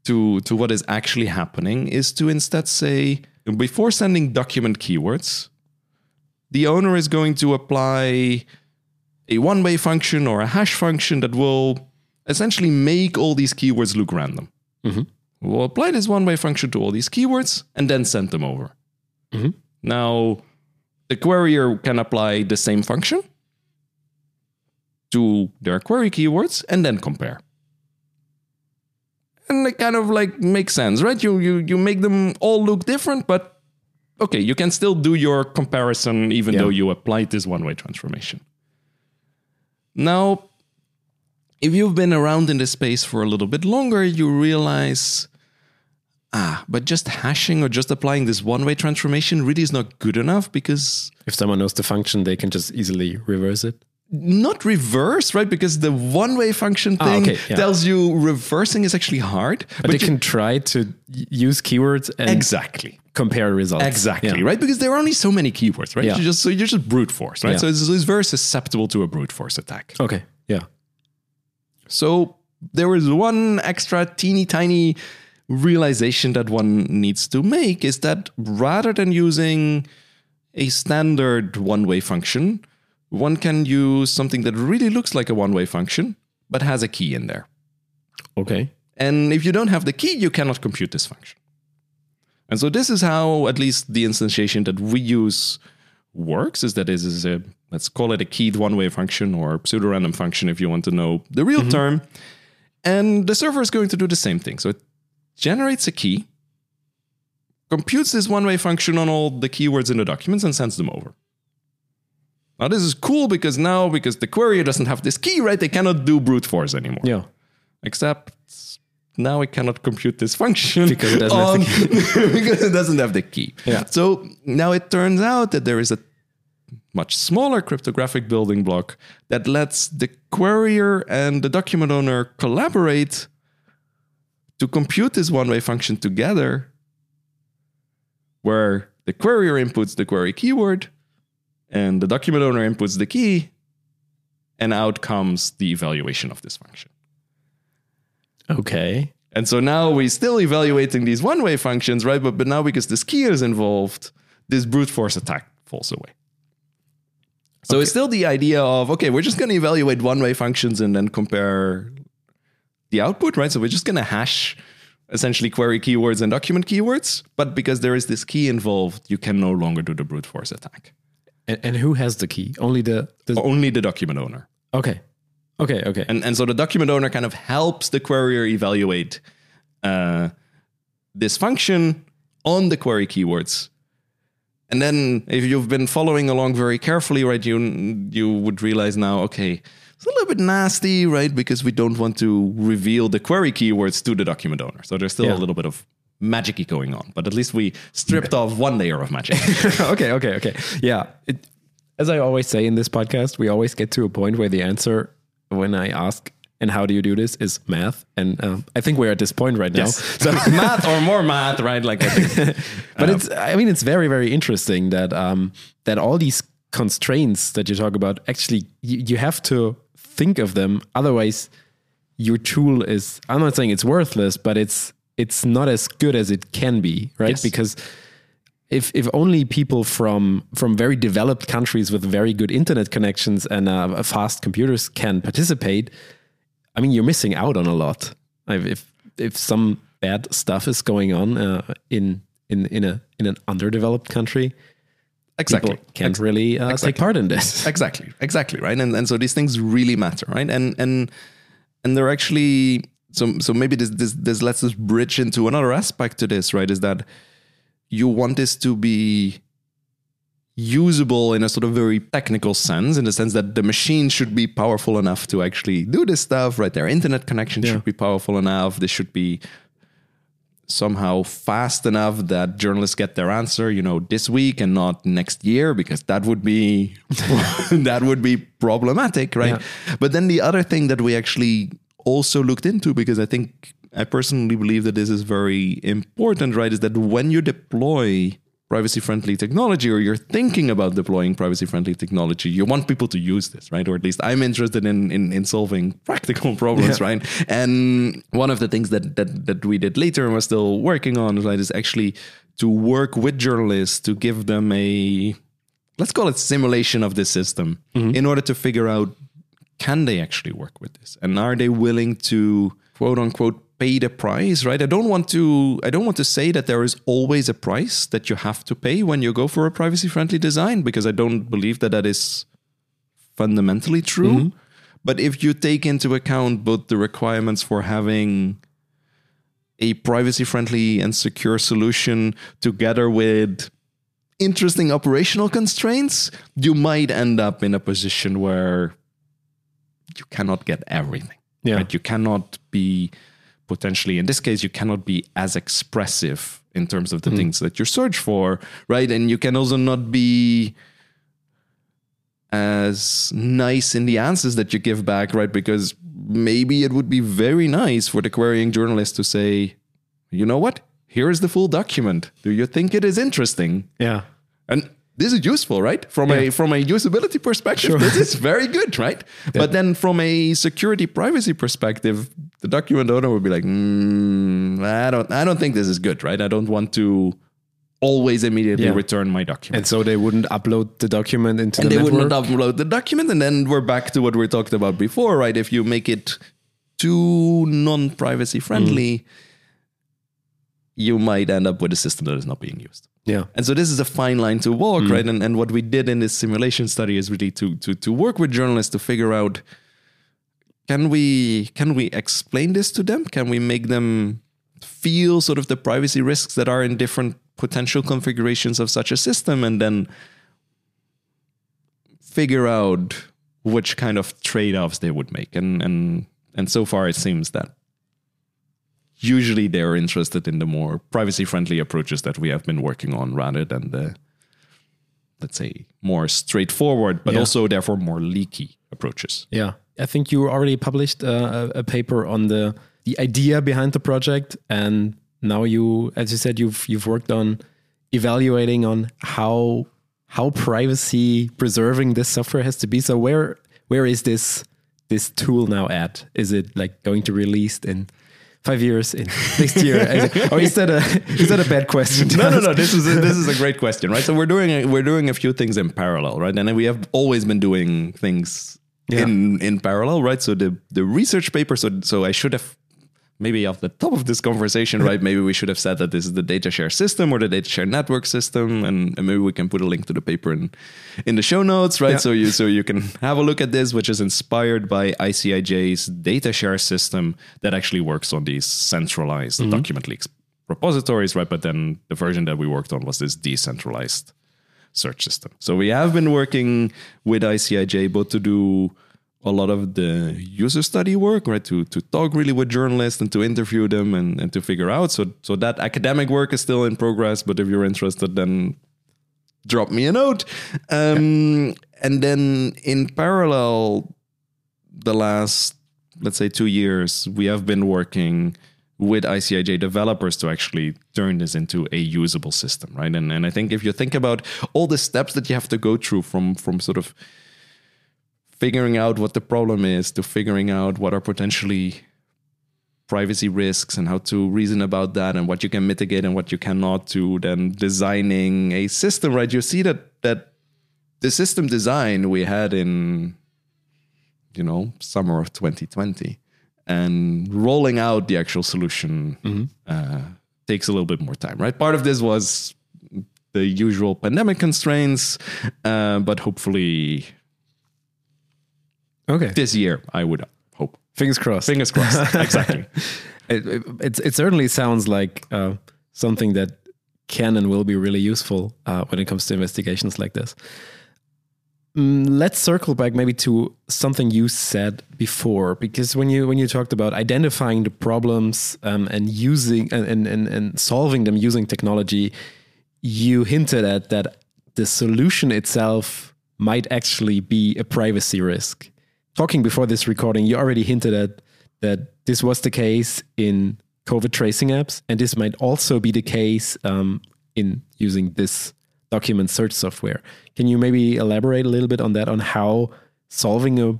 Speaker 2: to to what is actually happening is to instead say before sending document keywords the owner is going to apply a one-way function or a hash function that will essentially make all these keywords look random.
Speaker 1: Mhm.
Speaker 2: We'll apply this one-way function to all these keywords and then send them over.
Speaker 1: Mhm.
Speaker 2: Now, the querier can apply the same function to their query keywords and then compare. And it kind of like makes sense, right? You you you make them all look different, but okay, you can still do your comparison even
Speaker 1: Yeah.
Speaker 2: though you applied this one-way transformation. Now, if you've been around in this space for a little bit longer, you realize ah, but just hashing or just applying this one-way transformation really is not good enough because
Speaker 1: if someone knows the function they can just easily reverse it
Speaker 2: not reverse, right? Because the one-way function
Speaker 1: Ah,
Speaker 2: thing
Speaker 1: okay, yeah.
Speaker 2: tells you reversing is actually hard.
Speaker 1: but, they
Speaker 2: you-
Speaker 1: can try to use keywords and
Speaker 2: exactly.
Speaker 1: compare results
Speaker 2: Exactly,
Speaker 1: Yeah.
Speaker 2: right? Because there are only so many keywords, right?
Speaker 1: Yeah.
Speaker 2: You just so you're just brute force, right? So it's, it's very susceptible to a brute force attack.
Speaker 1: okay yeah
Speaker 2: So there is one extra teeny tiny realization that one needs to make is that rather than using a standard one-way function, one can use something that really looks like a one-way function but has a key in there.
Speaker 1: okay
Speaker 2: And if you don't have the key, you cannot compute this function. And so this is how at least the instantiation that we use works is that it is a let's call it a keyed one-way function or pseudo-random function if you want to know the real mm-hmm. term. And the server is going to do the same thing. So it generates a key, computes this one-way function on all the keywords in the documents and sends them over. Now this is cool because now because the query doesn't have this key, right? They cannot do brute force anymore
Speaker 1: yeah
Speaker 2: except now it cannot compute this function
Speaker 1: Because it doesn't have the
Speaker 2: on- because it doesn't have the key.
Speaker 1: Yeah.
Speaker 2: So now it turns out that there is a much smaller cryptographic building block that lets the querier and the document owner collaborate to compute this one-way function together where the querier inputs the query keyword and the document owner inputs the key and out comes the evaluation of this function.
Speaker 1: okay
Speaker 2: And so now we're still evaluating these one way functions, right? But, but now because this key is involved, this brute force attack falls away. So it's still the idea of, okay, we're just going to evaluate one way functions and then compare the output, right? So we're just going to hash essentially query keywords and document keywords. But because there is this key involved, you can no longer do the brute force attack.
Speaker 1: And, and who has the key only the, the
Speaker 2: Only the document owner.
Speaker 1: okay okay okay
Speaker 2: And, and so the document owner kind of helps the querier evaluate uh, this function on the query keywords. And then if you've been following along very carefully, right, you you would realize now, okay, it's a little bit nasty, right? Because we don't want to reveal the query keywords to the document owner. So there's still
Speaker 1: Yeah.
Speaker 2: a little bit of magicy going on. But at least we stripped off one layer of magic.
Speaker 1: okay, okay, okay. Yeah. It, as I always say in this podcast, we always get to a point where the answer when I ask, and how do you do this is math. And um, I think we're at this point right now.
Speaker 2: so math or more math, right? Like, I think,
Speaker 1: but it's, I mean, it's very, very interesting that, um, that all these constraints that you talk about, actually, you, you have to think of them. Otherwise, your tool is, I'm not saying it's worthless, but it's, it's not as good as it can be, right?
Speaker 2: Yes.
Speaker 1: Because if if only people from from very developed countries with very good internet connections and uh, fast computers can participate, I mean, you're missing out on a lot. If if some bad stuff is going on uh, in in in a in an underdeveloped country,
Speaker 2: exactly
Speaker 1: people can't really uh,
Speaker 2: exactly.
Speaker 1: take part in this.
Speaker 2: exactly exactly right and and so these things really matter right and and and they're actually so so maybe this this this lets us bridge into another aspect to this right? Is that you want this to be usable in a sort of very technical sense in the sense that the machine should be powerful enough to actually do this stuff right? Their internet connection
Speaker 1: Yeah.
Speaker 2: should be powerful enough. This should be somehow fast enough that journalists get their answer you know this week and not next year because that would be that would be problematic right? But then the other thing that we actually also looked into because i think i personally believe that this is very important right? Is that when you deploy privacy friendly technology or you're thinking about deploying privacy friendly technology you want people to use this right? Or at least i'm interested in in, in solving practical problems
Speaker 1: Yeah.
Speaker 2: right? And one of the things that, that that we did later and we're still working on right is actually to work with journalists to give them a let's call it simulation of the system mm-hmm. in order to figure out can they actually work with this? And are they willing to quote unquote pay the price right? I don't want to i don't want to say that there is always a price that you have to pay when you go for a privacy friendly design because i don't believe that that is fundamentally true. Mm-hmm. But if you take into account both the requirements for having a privacy friendly and secure solution together with interesting operational constraints, you might end up in a position where you cannot get everything.
Speaker 1: Yeah.
Speaker 2: Right? You cannot be potentially, in this case, you cannot be as expressive in terms of the mm-hmm. things that you search for, right? And you can also not be as nice in the answers that you give back, right? Because maybe it would be very nice for the querying journalist to say, you know what? Here is the full document. Do you think it is interesting?
Speaker 1: Yeah.
Speaker 2: And this is useful, right? From a from a usability perspective, this is very good, right? But then from a security privacy perspective, the document owner would be like, mm, I don't I don't think this is good, right? I don't want to always immediately
Speaker 1: Yeah.
Speaker 2: return my document
Speaker 1: And so they wouldn't upload the document into
Speaker 2: and
Speaker 1: the
Speaker 2: they wouldn't upload the document and then we're back to what we talked about before right if you make it too non-privacy friendly you might end up with a system that is not being used.
Speaker 1: Yeah.
Speaker 2: and so this is a fine line to walk mm. right? And, and what we did in this simulation study is really to, to to work with journalists to figure out can we can we explain this to them? Can we make them feel sort of the privacy risks that are in different potential configurations of such a system and then figure out which kind of trade-offs they would make? And and and so far it seems that usually they're interested in the more privacy friendly approaches that we have been working on rather than the let's say more straightforward but
Speaker 1: Yeah.
Speaker 2: also therefore more leaky approaches
Speaker 1: Yeah, I think you already published uh, a, a paper on the the idea behind the project, and now you, as you said, you've you've worked on evaluating on how how privacy preserving this software has to be. So where where is this this tool now at? Is it like going to released in five years in next year? or is that a is that a bad question?
Speaker 2: no, no, no. This is a, this is a great question, right? So we're doing a, we're doing a few things in parallel, right? And we have always been doing things
Speaker 1: Yeah.
Speaker 2: in in parallel, right? So the the research paper. So so I should have maybe off the top of this conversation, right? Maybe we should have said that this is the Datashare system or the Datashare network system, and, and maybe we can put a link to the paper in in the show notes, right?
Speaker 1: Yeah.
Speaker 2: So you so you can have a look at this, which is inspired by ICIJ's Datashare system that actually works on these centralized mm-hmm. document leaks repositories, right? But then the version that we worked on was this decentralized search system. So we have been working with ICIJ both to do a lot of the user study work, right? To to talk really with journalists and to interview them and, and to figure out. So so that academic work is still in progress. But if you're interested, then drop me a note. Um, And then in parallel, the last let's say two years, we have been working with ICIJ developers to actually turn this into a usable system, right? And and I think if you think about all the steps that you have to go through from from sort of figuring out what the problem is to figuring out what are potentially privacy risks and how to reason about that and what you can mitigate and what you cannot to then designing a system right? You see that that the system design we had in you know summer of 2020 and rolling out the actual solution uh, takes a little bit more time right? Part of this was the usual pandemic constraints uh, but hopefully
Speaker 1: Okay.
Speaker 2: this year i would hope
Speaker 1: Fingers crossed.
Speaker 2: fingers crossed exactly
Speaker 1: it, it, it certainly sounds like uh, something that can and will be really useful uh, when it comes to investigations like this. Mm, let's circle back maybe to something you said before, because when you when you talked about identifying the problems um, and using and, and, and, and solving them using technology, you hinted at that the solution itself might actually be a privacy risk. Talking before this recording, you already hinted at that this was the case in COVID tracing apps, and this might also be the case um, in using this document search software. Can you maybe elaborate a little bit on that, on how solving a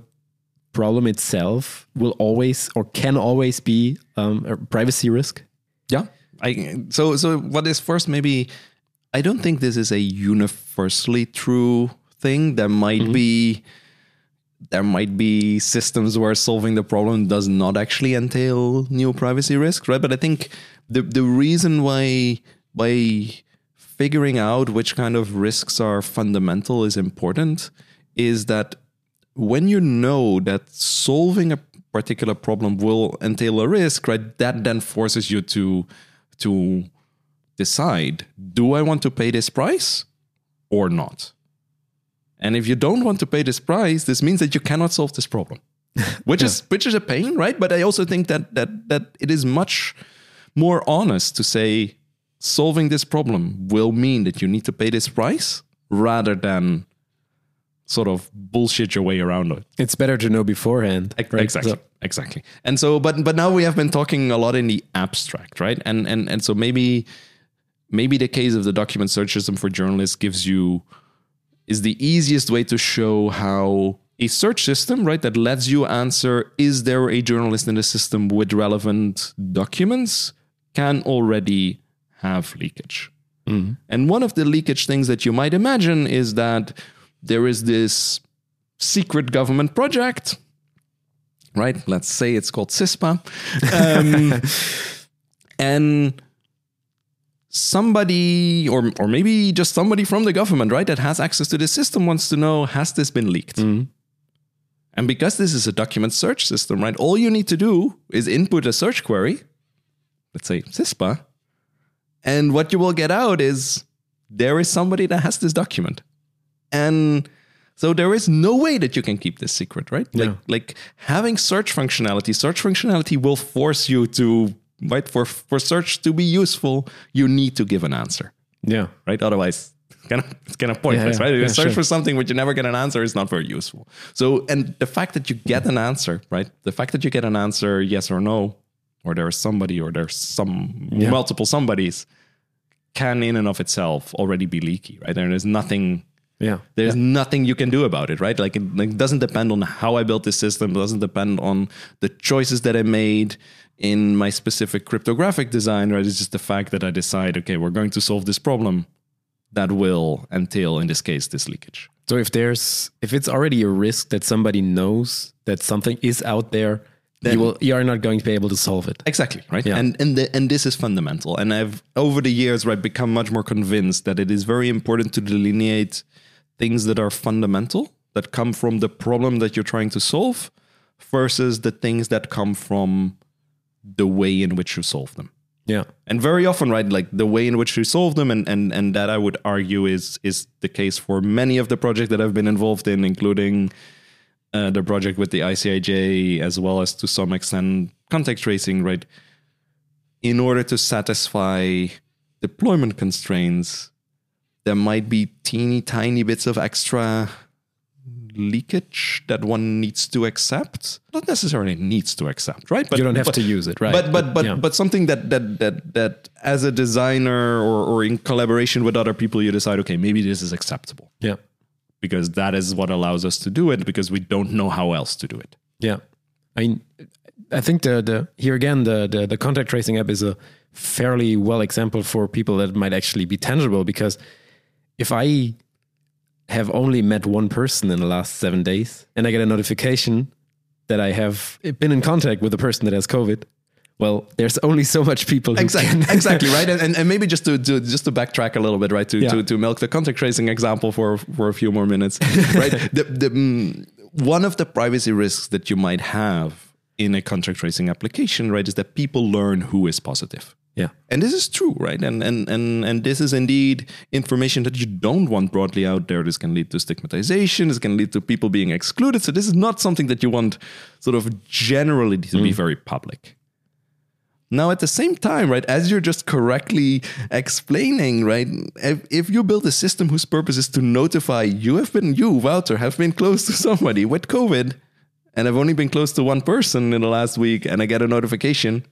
Speaker 1: problem itself will always or can always be um, a privacy risk?
Speaker 2: Yeah. I so so what is first maybe I don't think this is a universally true thing. There might be there might be systems where solving the problem does not actually entail new privacy risks, right? But I think the the reason why by figuring out which kind of risks are fundamental is important is that when you know that solving a particular problem will entail a risk, right? That then forces you to to decide: Do I want to pay this price or not? And if you don't want to pay this price, this means that you cannot solve this problem, which is which is a pain, right? But I also think that that that it is much more honest to say solving this problem will mean that you need to pay this price rather than sort of bullshit your way around it.
Speaker 1: It's better to know beforehand. Right?
Speaker 2: Exactly.
Speaker 1: So-
Speaker 2: exactly. And so, but but now we have been talking a lot in the abstract, right? And and and so maybe maybe the case of the document search system for journalists gives you is the easiest way to show how a search system, right, that lets you answer is there a journalist in the system with relevant documents can already have leakage. And one of the leakage things that you might imagine is that there is this secret government project, right? Let's say it's called CISPA. Um, and somebody, or, or maybe just somebody from the government, right, that has access to the system wants to know has this been leaked? Mm-hmm. And because this is a document search system, right, all you need to do is input a search query, let's say CISPA, and what you will get out is there is somebody that has this document. And so there is no way that you can keep this secret, right? Like
Speaker 1: Yeah.
Speaker 2: like having search functionality, search functionality will force you to right for for search to be useful, you need to give an answer,
Speaker 1: yeah.
Speaker 2: right? Otherwise, kind of it's kind of pointless,
Speaker 1: yeah.
Speaker 2: right? If you
Speaker 1: Yeah,
Speaker 2: search
Speaker 1: sure.
Speaker 2: for something which you never get an answer is not very useful. So, and the fact that you get an answer, right? The fact that you get an answer yes or no, or there's somebody, or there's some
Speaker 1: Yeah.
Speaker 2: multiple somebodies, can in and of itself already be leaky, right? And there's nothing
Speaker 1: Yeah.
Speaker 2: there's nothing you can do about it, right? Like it, like, it doesn't depend on how I built this system. It doesn't depend on the choices that I made in my specific cryptographic design, right? It's just the fact that I decide, okay, we're going to solve this problem that will entail, in this case, this leakage.
Speaker 1: So if there's if it's already a risk that somebody knows that something is out there, you will you are not going to be able to solve it.
Speaker 2: Exactly, right?
Speaker 1: Yeah.
Speaker 2: And and the, and this is fundamental. And I've over the years right become much more convinced that it is very important to delineate things that are fundamental that come from the problem that you're trying to solve versus the things that come from the way in which you solve them.
Speaker 1: Yeah.
Speaker 2: And very often, right, like the way in which you solve them, and and and that I would argue is is the case for many of the projects that I've been involved in, including uh, the project with the ICIJ, as well as to some extent contact tracing, right? In order to satisfy deployment constraints, there might be teeny tiny bits of extra leakage that one needs to accept. Not necessarily needs to accept right?
Speaker 1: But you don't have
Speaker 2: but,
Speaker 1: to use it right.
Speaker 2: but but but, yeah. but something that that that that as a designer or or in collaboration with other people you decide okay maybe this is acceptable.
Speaker 1: Yeah.
Speaker 2: Because that is what allows us to do it because we don't know how else to do it.
Speaker 1: Yeah. I mean i think the the here again the the, the contact tracing app is a fairly well example for people that might actually be tangible because if i have only met one person in the last seven days and I get a notification that I have been in contact with a person that has COVID, well, there's only so much people.
Speaker 2: exactly, exactly, right. And, and maybe just to, to, just to backtrack a little bit, right, to, yeah. to, to milk the contact tracing example for for a few more minutes, right. the, the, um, one of the privacy risks that you might have in a contact tracing application, right, is that people learn who is positive.
Speaker 1: Yeah.
Speaker 2: And this is true, right? And and and and this is indeed information that you don't want broadly out there. This can lead to stigmatization, this can lead to people being excluded. So this is not something that you want sort of generally to mm. be very public. Now, at the same time, right, as you're just correctly explaining, right, if, if you build a system whose purpose is to notify you have been, you, Wouter, have been close to somebody with COVID, and I've only been close to one person in the last week, and I get a notification,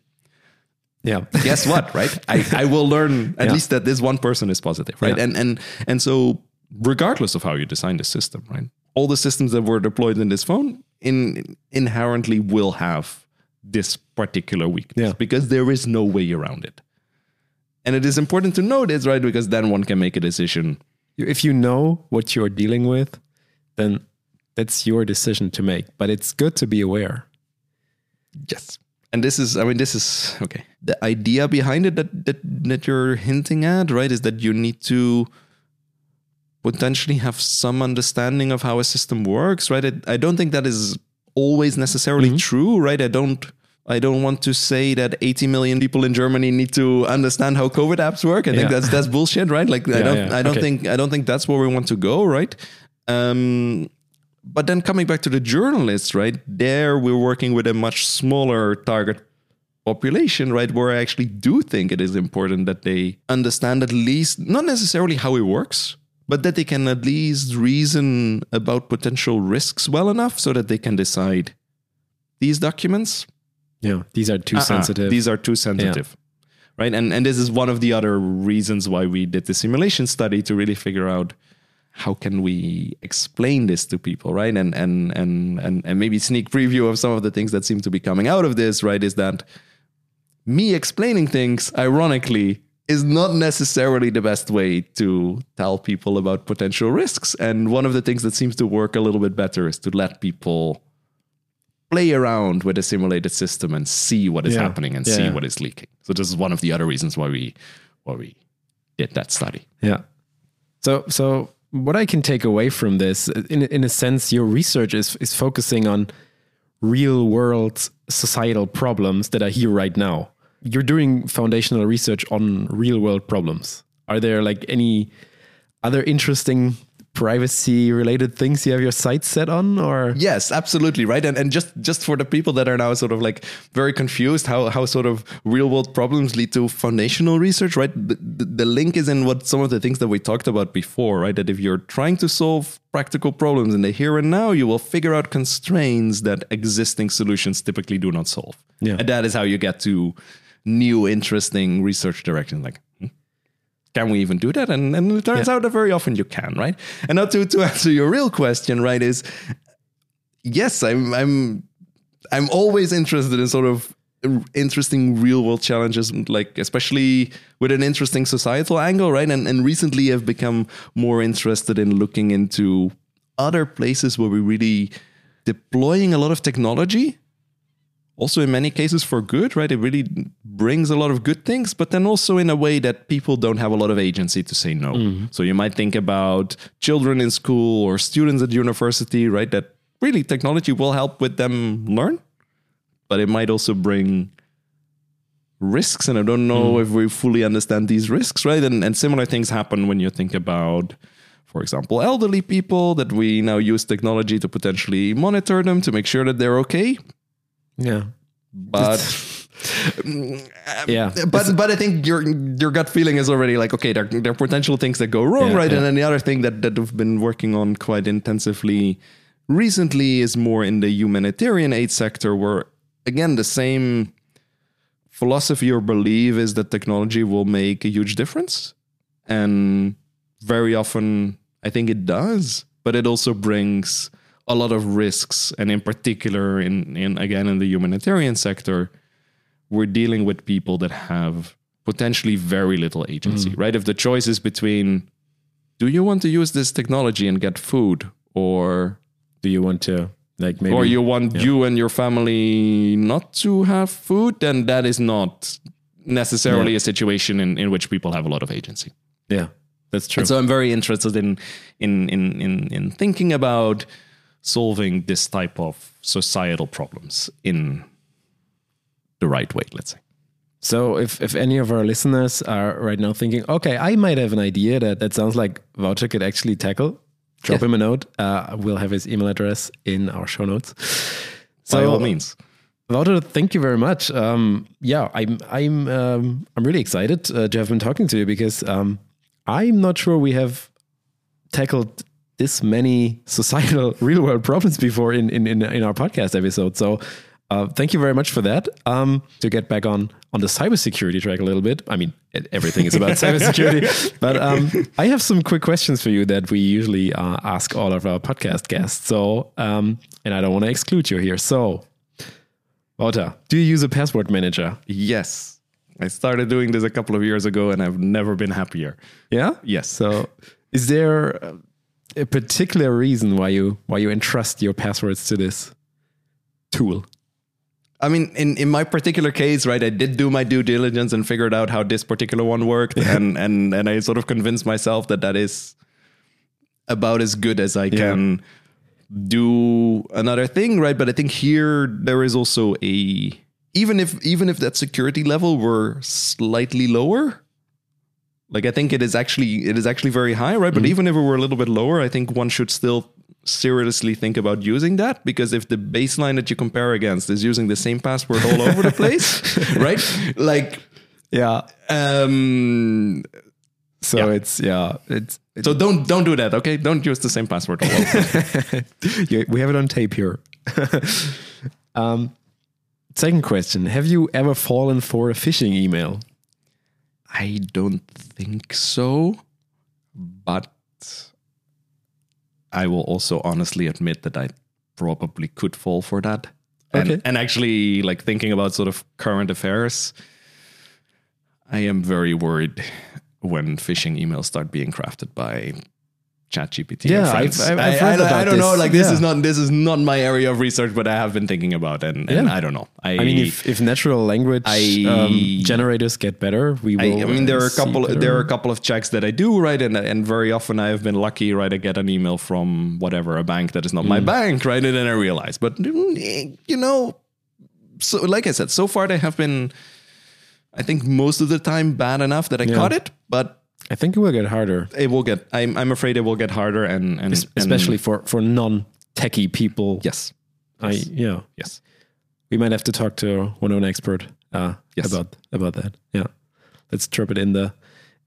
Speaker 1: yeah.
Speaker 2: Guess what right? I, I will learn at yeah. least that this one person is positive right? Yeah. and and and so regardless of how you design the system right all the systems that were deployed in this phone in inherently will have this particular weakness yeah. because there is no way around it. And it is important to know this right because then one can make a decision.
Speaker 1: If you know what you're dealing with then that's your decision to make but it's good to be aware.
Speaker 2: Yes and this is i mean this is okay the idea behind it that that that you're hinting at right is that you need to potentially have some understanding of how a system works right it, i don't think that is always necessarily mm-hmm. true right i don't I don't want to say that 80 million people in Germany need to understand how COVID apps work. I think that's that's bullshit, right? Like yeah, I don't yeah. I don't okay. think I don't think that's where we want to go, right? Um, but then coming back to the journalists, right? There we're working with a much smaller target population, right? Where I actually do think it is important that they understand at least, not necessarily how it works, but that they can at least reason about potential risks well enough so that they can decide these documents.
Speaker 1: Yeah, these are too uh-uh, sensitive.
Speaker 2: These are too sensitive. Yeah. Right. And and this is one of the other reasons why we did the simulation study to really figure out how can we explain this to people right? And and and and, and maybe sneak preview of some of the things that seem to be coming out of this right is that me explaining things ironically is not necessarily the best way to tell people about potential risks. And one of the things that seems to work a little bit better is to let people play around with a simulated system and see what is yeah. happening and yeah. see what is leaking. So this is one of the other reasons why we why we did that study.
Speaker 1: Yeah. So so what I can take away from this, in in a sense, your research is is focusing on real world societal problems that are here right now. You're doing foundational research on real world problems. Are there like any other interesting privacy related things you have your sights set on or?
Speaker 2: Yes absolutely right? And, and just just for the people that are now sort of like very confused how how sort of real world problems lead to foundational research right? The, the link is in what some of the things that we talked about before right? That if you're trying to solve practical problems in the here and now you will figure out constraints that existing solutions typically do not solve.
Speaker 1: Yeah.
Speaker 2: And that is how you get to new interesting research directions like can we even do that? And, and it turns yeah. out that very often you can, right? And now to, to answer your real question, right, is yes, I'm I'm I'm always interested in sort of interesting real world challenges, like especially with an interesting societal angle, right? And and recently I've become more interested in looking into other places where we really deploying a lot of technology also in many cases for good, right? It really brings a lot of good things, but then also in a way that people don't have a lot of agency to say no. Mm-hmm. So you might think about children in school or students at university, right? That really technology will help with them learn, but it might also bring risks. And I don't know mm. if we fully understand these risks, right? And, and similar things happen when you think about for example, elderly people that we now use technology to potentially monitor them to make sure that they're okay.
Speaker 1: Yeah.
Speaker 2: But
Speaker 1: Yeah.
Speaker 2: Mm, but but I think your your gut feeling is already like okay, there, there are potential things that go wrong,
Speaker 1: Yeah,
Speaker 2: right?
Speaker 1: yeah.
Speaker 2: And then the other thing that that we've been working on quite intensively recently is more in the humanitarian aid sector, where again the same philosophy or belief is that technology will make a huge difference, and very often I think it does, but it also brings a lot of risks, and in particular, in in again in the humanitarian sector we're dealing with people that have potentially very little agency, mm. right? If the choice is between do you want to use this technology and get food or
Speaker 1: Do you want to like maybe
Speaker 2: or you want you and your family not to have food, then that is not necessarily
Speaker 1: Yeah.
Speaker 2: a situation in, in which people have a lot of agency.
Speaker 1: Yeah. That's true.
Speaker 2: And so I'm very interested in in in in in thinking about solving this type of societal problems in the right way, let's say.
Speaker 1: So if, if any of our listeners are right now thinking, okay, I might have an idea that that sounds like Wouter could actually tackle, drop
Speaker 2: Yeah.
Speaker 1: him a note. Uh, we'll have his email address in our show notes.
Speaker 2: By all means.
Speaker 1: Wouter, thank you very much. Um, yeah, I'm I'm um, I'm really excited uh, to have been talking to you because um, I'm not sure we have tackled this many societal real world problems before in in in, in our podcast episode. So. Uh, thank you very much for that. Um, to get back on on the cybersecurity track a little bit. I mean, everything is about cybersecurity, but um, I have some quick questions for you that we usually uh, ask all of our podcast guests. So, um, and I don't want to exclude you here. So, Wouter, do you use a password manager?
Speaker 2: Yes. I started doing this a couple of years ago and I've never been happier.
Speaker 1: Yeah.
Speaker 2: Yes.
Speaker 1: So, is there uh, a particular reason why you why you entrust your passwords to this tool?
Speaker 2: I mean, in, in my particular case, right, I did do my due diligence and figured out how this particular one worked. and, and, and I sort of convinced myself that that is about as good as I can do another thing, right? But I think here there is also a, even if, even if that security level were slightly lower, like I think it is actually, it is actually very high, right? But even if it were a little bit lower, I think one should still seriously think about using that because if the baseline that you compare against is using the same password all over the place, right? Like,
Speaker 1: Yeah.
Speaker 2: um,
Speaker 1: So
Speaker 2: Yeah.
Speaker 1: it's yeah it's, it's
Speaker 2: so don't don't do that, okay? Don't use the same password all over.
Speaker 1: Yeah, we have it on tape here. um, second question: Have you ever fallen for a phishing email?
Speaker 2: I don't think so, but I will also honestly admit that I probably could fall for that. And,
Speaker 1: Okay.
Speaker 2: and actually, like thinking about sort of current affairs, I am very worried when phishing emails start being crafted by ChatGPT.
Speaker 1: Yeah. I've- I've-
Speaker 2: I,
Speaker 1: I've heard
Speaker 2: I- I
Speaker 1: about
Speaker 2: don't know.
Speaker 1: this.
Speaker 2: Like this
Speaker 1: Yeah.
Speaker 2: is not this is not my area of research, but I have been thinking about, and, and
Speaker 1: Yeah.
Speaker 2: I don't know. I,
Speaker 1: I mean, if, if natural language
Speaker 2: I-
Speaker 1: um, generators get better, we
Speaker 2: I,
Speaker 1: will.
Speaker 2: I mean, there are a couple.
Speaker 1: better-
Speaker 2: There are a couple of checks that I do right, and and very often I have been lucky, right? I get an email from whatever a bank that is not my
Speaker 1: Mm.
Speaker 2: bank, right? And then I realize, but mm, you know, so like I said, so far they have been, I think most of the time bad enough that I
Speaker 1: Yeah.
Speaker 2: caught it, but
Speaker 1: I think it will get harder,
Speaker 2: it will get. I'm I'm afraid it will get harder, and and
Speaker 1: es-
Speaker 2: and-
Speaker 1: especially for for non techie people.
Speaker 2: yes,
Speaker 1: I
Speaker 2: Yes.
Speaker 1: yeah.
Speaker 2: yes.
Speaker 1: We might have to talk to one of an expert uh,
Speaker 2: Yes.
Speaker 1: about about that. Yeah, let's drop it in the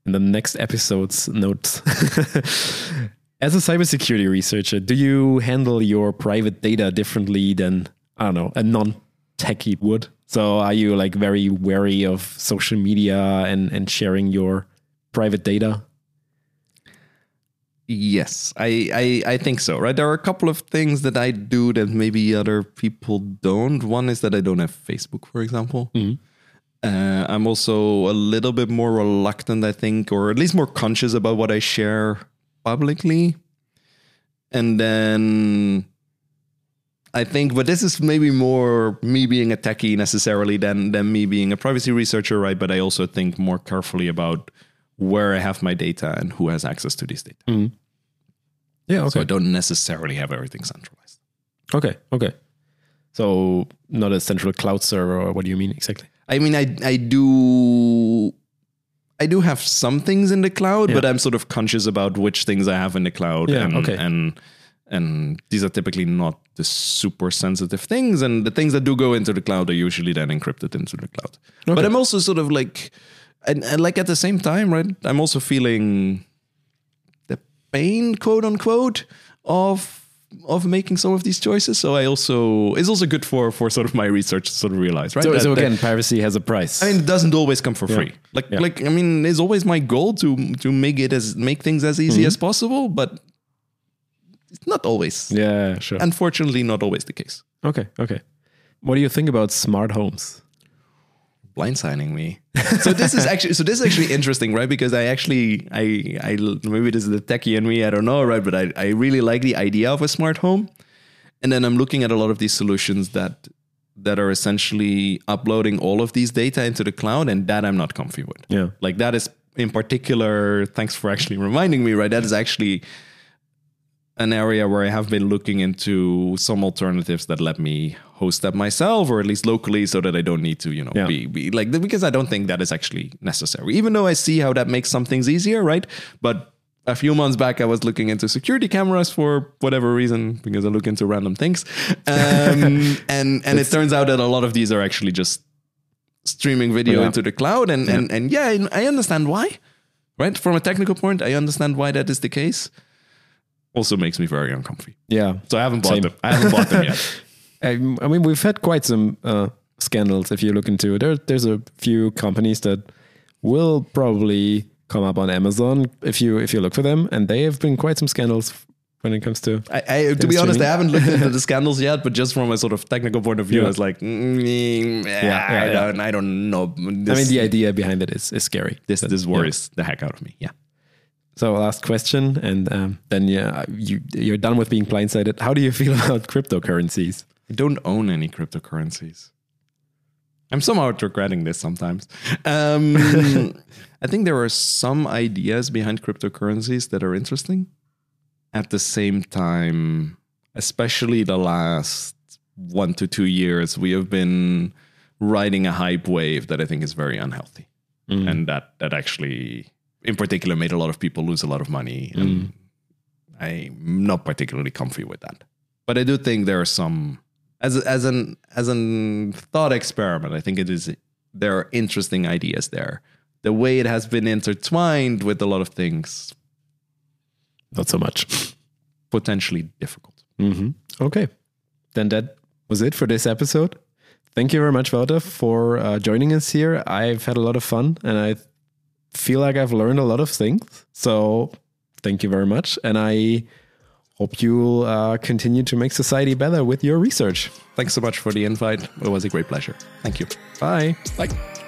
Speaker 1: in the next episode's notes. As a cybersecurity researcher, do you handle your private data differently than I don't know a non-techie would? So are you like very wary of social media and and sharing your private data?
Speaker 2: Yes, I, I I think so. Right, there are a couple of things that I do that maybe other people don't. One is that I don't have Facebook, for example. Uh, I'm also a little bit more reluctant, I think, or at least more conscious about what I share publicly. And then I think, but this is maybe more me being a techie necessarily than than me being a privacy researcher, right? But I also think more carefully about where I have my data and who has access to these data. Mm-hmm.
Speaker 1: Yeah. Okay.
Speaker 2: So I don't necessarily have everything centralized.
Speaker 1: okay. Okay. So not a central cloud server, or what do you mean exactly?
Speaker 2: I mean, I I do I do have some things in the cloud,
Speaker 1: Yeah.
Speaker 2: but I'm sort of conscious about which things I have in the cloud.
Speaker 1: Yeah,
Speaker 2: and,
Speaker 1: okay.
Speaker 2: and and these are typically not the super sensitive things, and the things that do go into the cloud are usually then encrypted into the cloud.
Speaker 1: Okay.
Speaker 2: But I'm also sort of like, and, and like at the same time, right? I'm also feeling the pain, quote unquote, of of making some of these choices. So I also it's also good for for sort of my research to sort of realize, right?
Speaker 1: So,
Speaker 2: that-
Speaker 1: so
Speaker 2: that-
Speaker 1: again, privacy has a price.
Speaker 2: I mean, it doesn't always come for free. Like,
Speaker 1: Yeah.
Speaker 2: like I mean, it's always my goal to to make it as make things as easy
Speaker 1: Mm-hmm.
Speaker 2: as possible, but it's not always.
Speaker 1: yeah, sure.
Speaker 2: Unfortunately, not always the case.
Speaker 1: okay, okay. What do you think about smart homes?
Speaker 2: Blindsiding me. so this is actually so this is actually interesting, right? Because I actually I I maybe this is the techie in me, I don't know, right? But I I really like the idea of a smart home, and then I'm looking at a lot of these solutions that that are essentially uploading all of these data into the cloud, and that I'm not comfy with.
Speaker 1: Yeah.
Speaker 2: like that is in particular thanks for actually reminding me right that is actually an area where i have been looking into some alternatives that let me host that myself or at least locally so that i don't need to you know
Speaker 1: Yeah.
Speaker 2: be, be like because i don't think that is actually necessary. Even though i see how that makes some things easier right? But a few months back, I was looking into security cameras for whatever reason because I look into random things, um, and and it turns out that a lot of these are actually just streaming video
Speaker 1: Yeah.
Speaker 2: into the cloud and and and yeah I understand why right? From a technical point I understand why that is the case also makes me very uncomfy
Speaker 1: Yeah.
Speaker 2: so I haven't bought
Speaker 1: Same.
Speaker 2: them I haven't bought them yet
Speaker 1: I, I mean, we've had quite some uh, scandals. If you look into it, there, there's a few companies that will probably come up on Amazon if you if you look for them, and they have been quite some scandals when it comes to.
Speaker 2: I, I to be honest. I haven't looked into the scandals yet but just from a sort of technical point of view
Speaker 1: Yeah.
Speaker 2: I was like mm, yeah,
Speaker 1: yeah,
Speaker 2: I
Speaker 1: yeah.
Speaker 2: don't I don't know
Speaker 1: I mean, the idea behind it is is scary.
Speaker 2: this
Speaker 1: But,
Speaker 2: this
Speaker 1: yeah.
Speaker 2: worries the heck out of me yeah
Speaker 1: So last question, and um, then yeah, you you're done with being blindsided. How do you feel about cryptocurrencies?
Speaker 2: I don't own any cryptocurrencies. I'm somehow regretting this sometimes. Um, I think there are some ideas behind cryptocurrencies that are interesting. At the same time, especially the last one to two years, we have been riding a hype wave that I think is very unhealthy. And that, that actually, in particular, made a lot of people lose a lot of money. And I'm not particularly comfy with that. But I do think there are some as as an as an thought experiment. I think it is there are interesting ideas there. The way it has been intertwined with a lot of things,
Speaker 1: Not so much.
Speaker 2: potentially difficult.
Speaker 1: Mm-hmm. Okay. Then that was it for this episode. Thank you very much, Wouter, for uh, joining us here. I've had a lot of fun and I feel like I've learned a lot of things. So thank you very much. And I hope you'll uh, continue to make society better with your research.
Speaker 2: Thanks so much for the invite. It was a great pleasure. Thank you.
Speaker 1: Bye.
Speaker 2: Bye.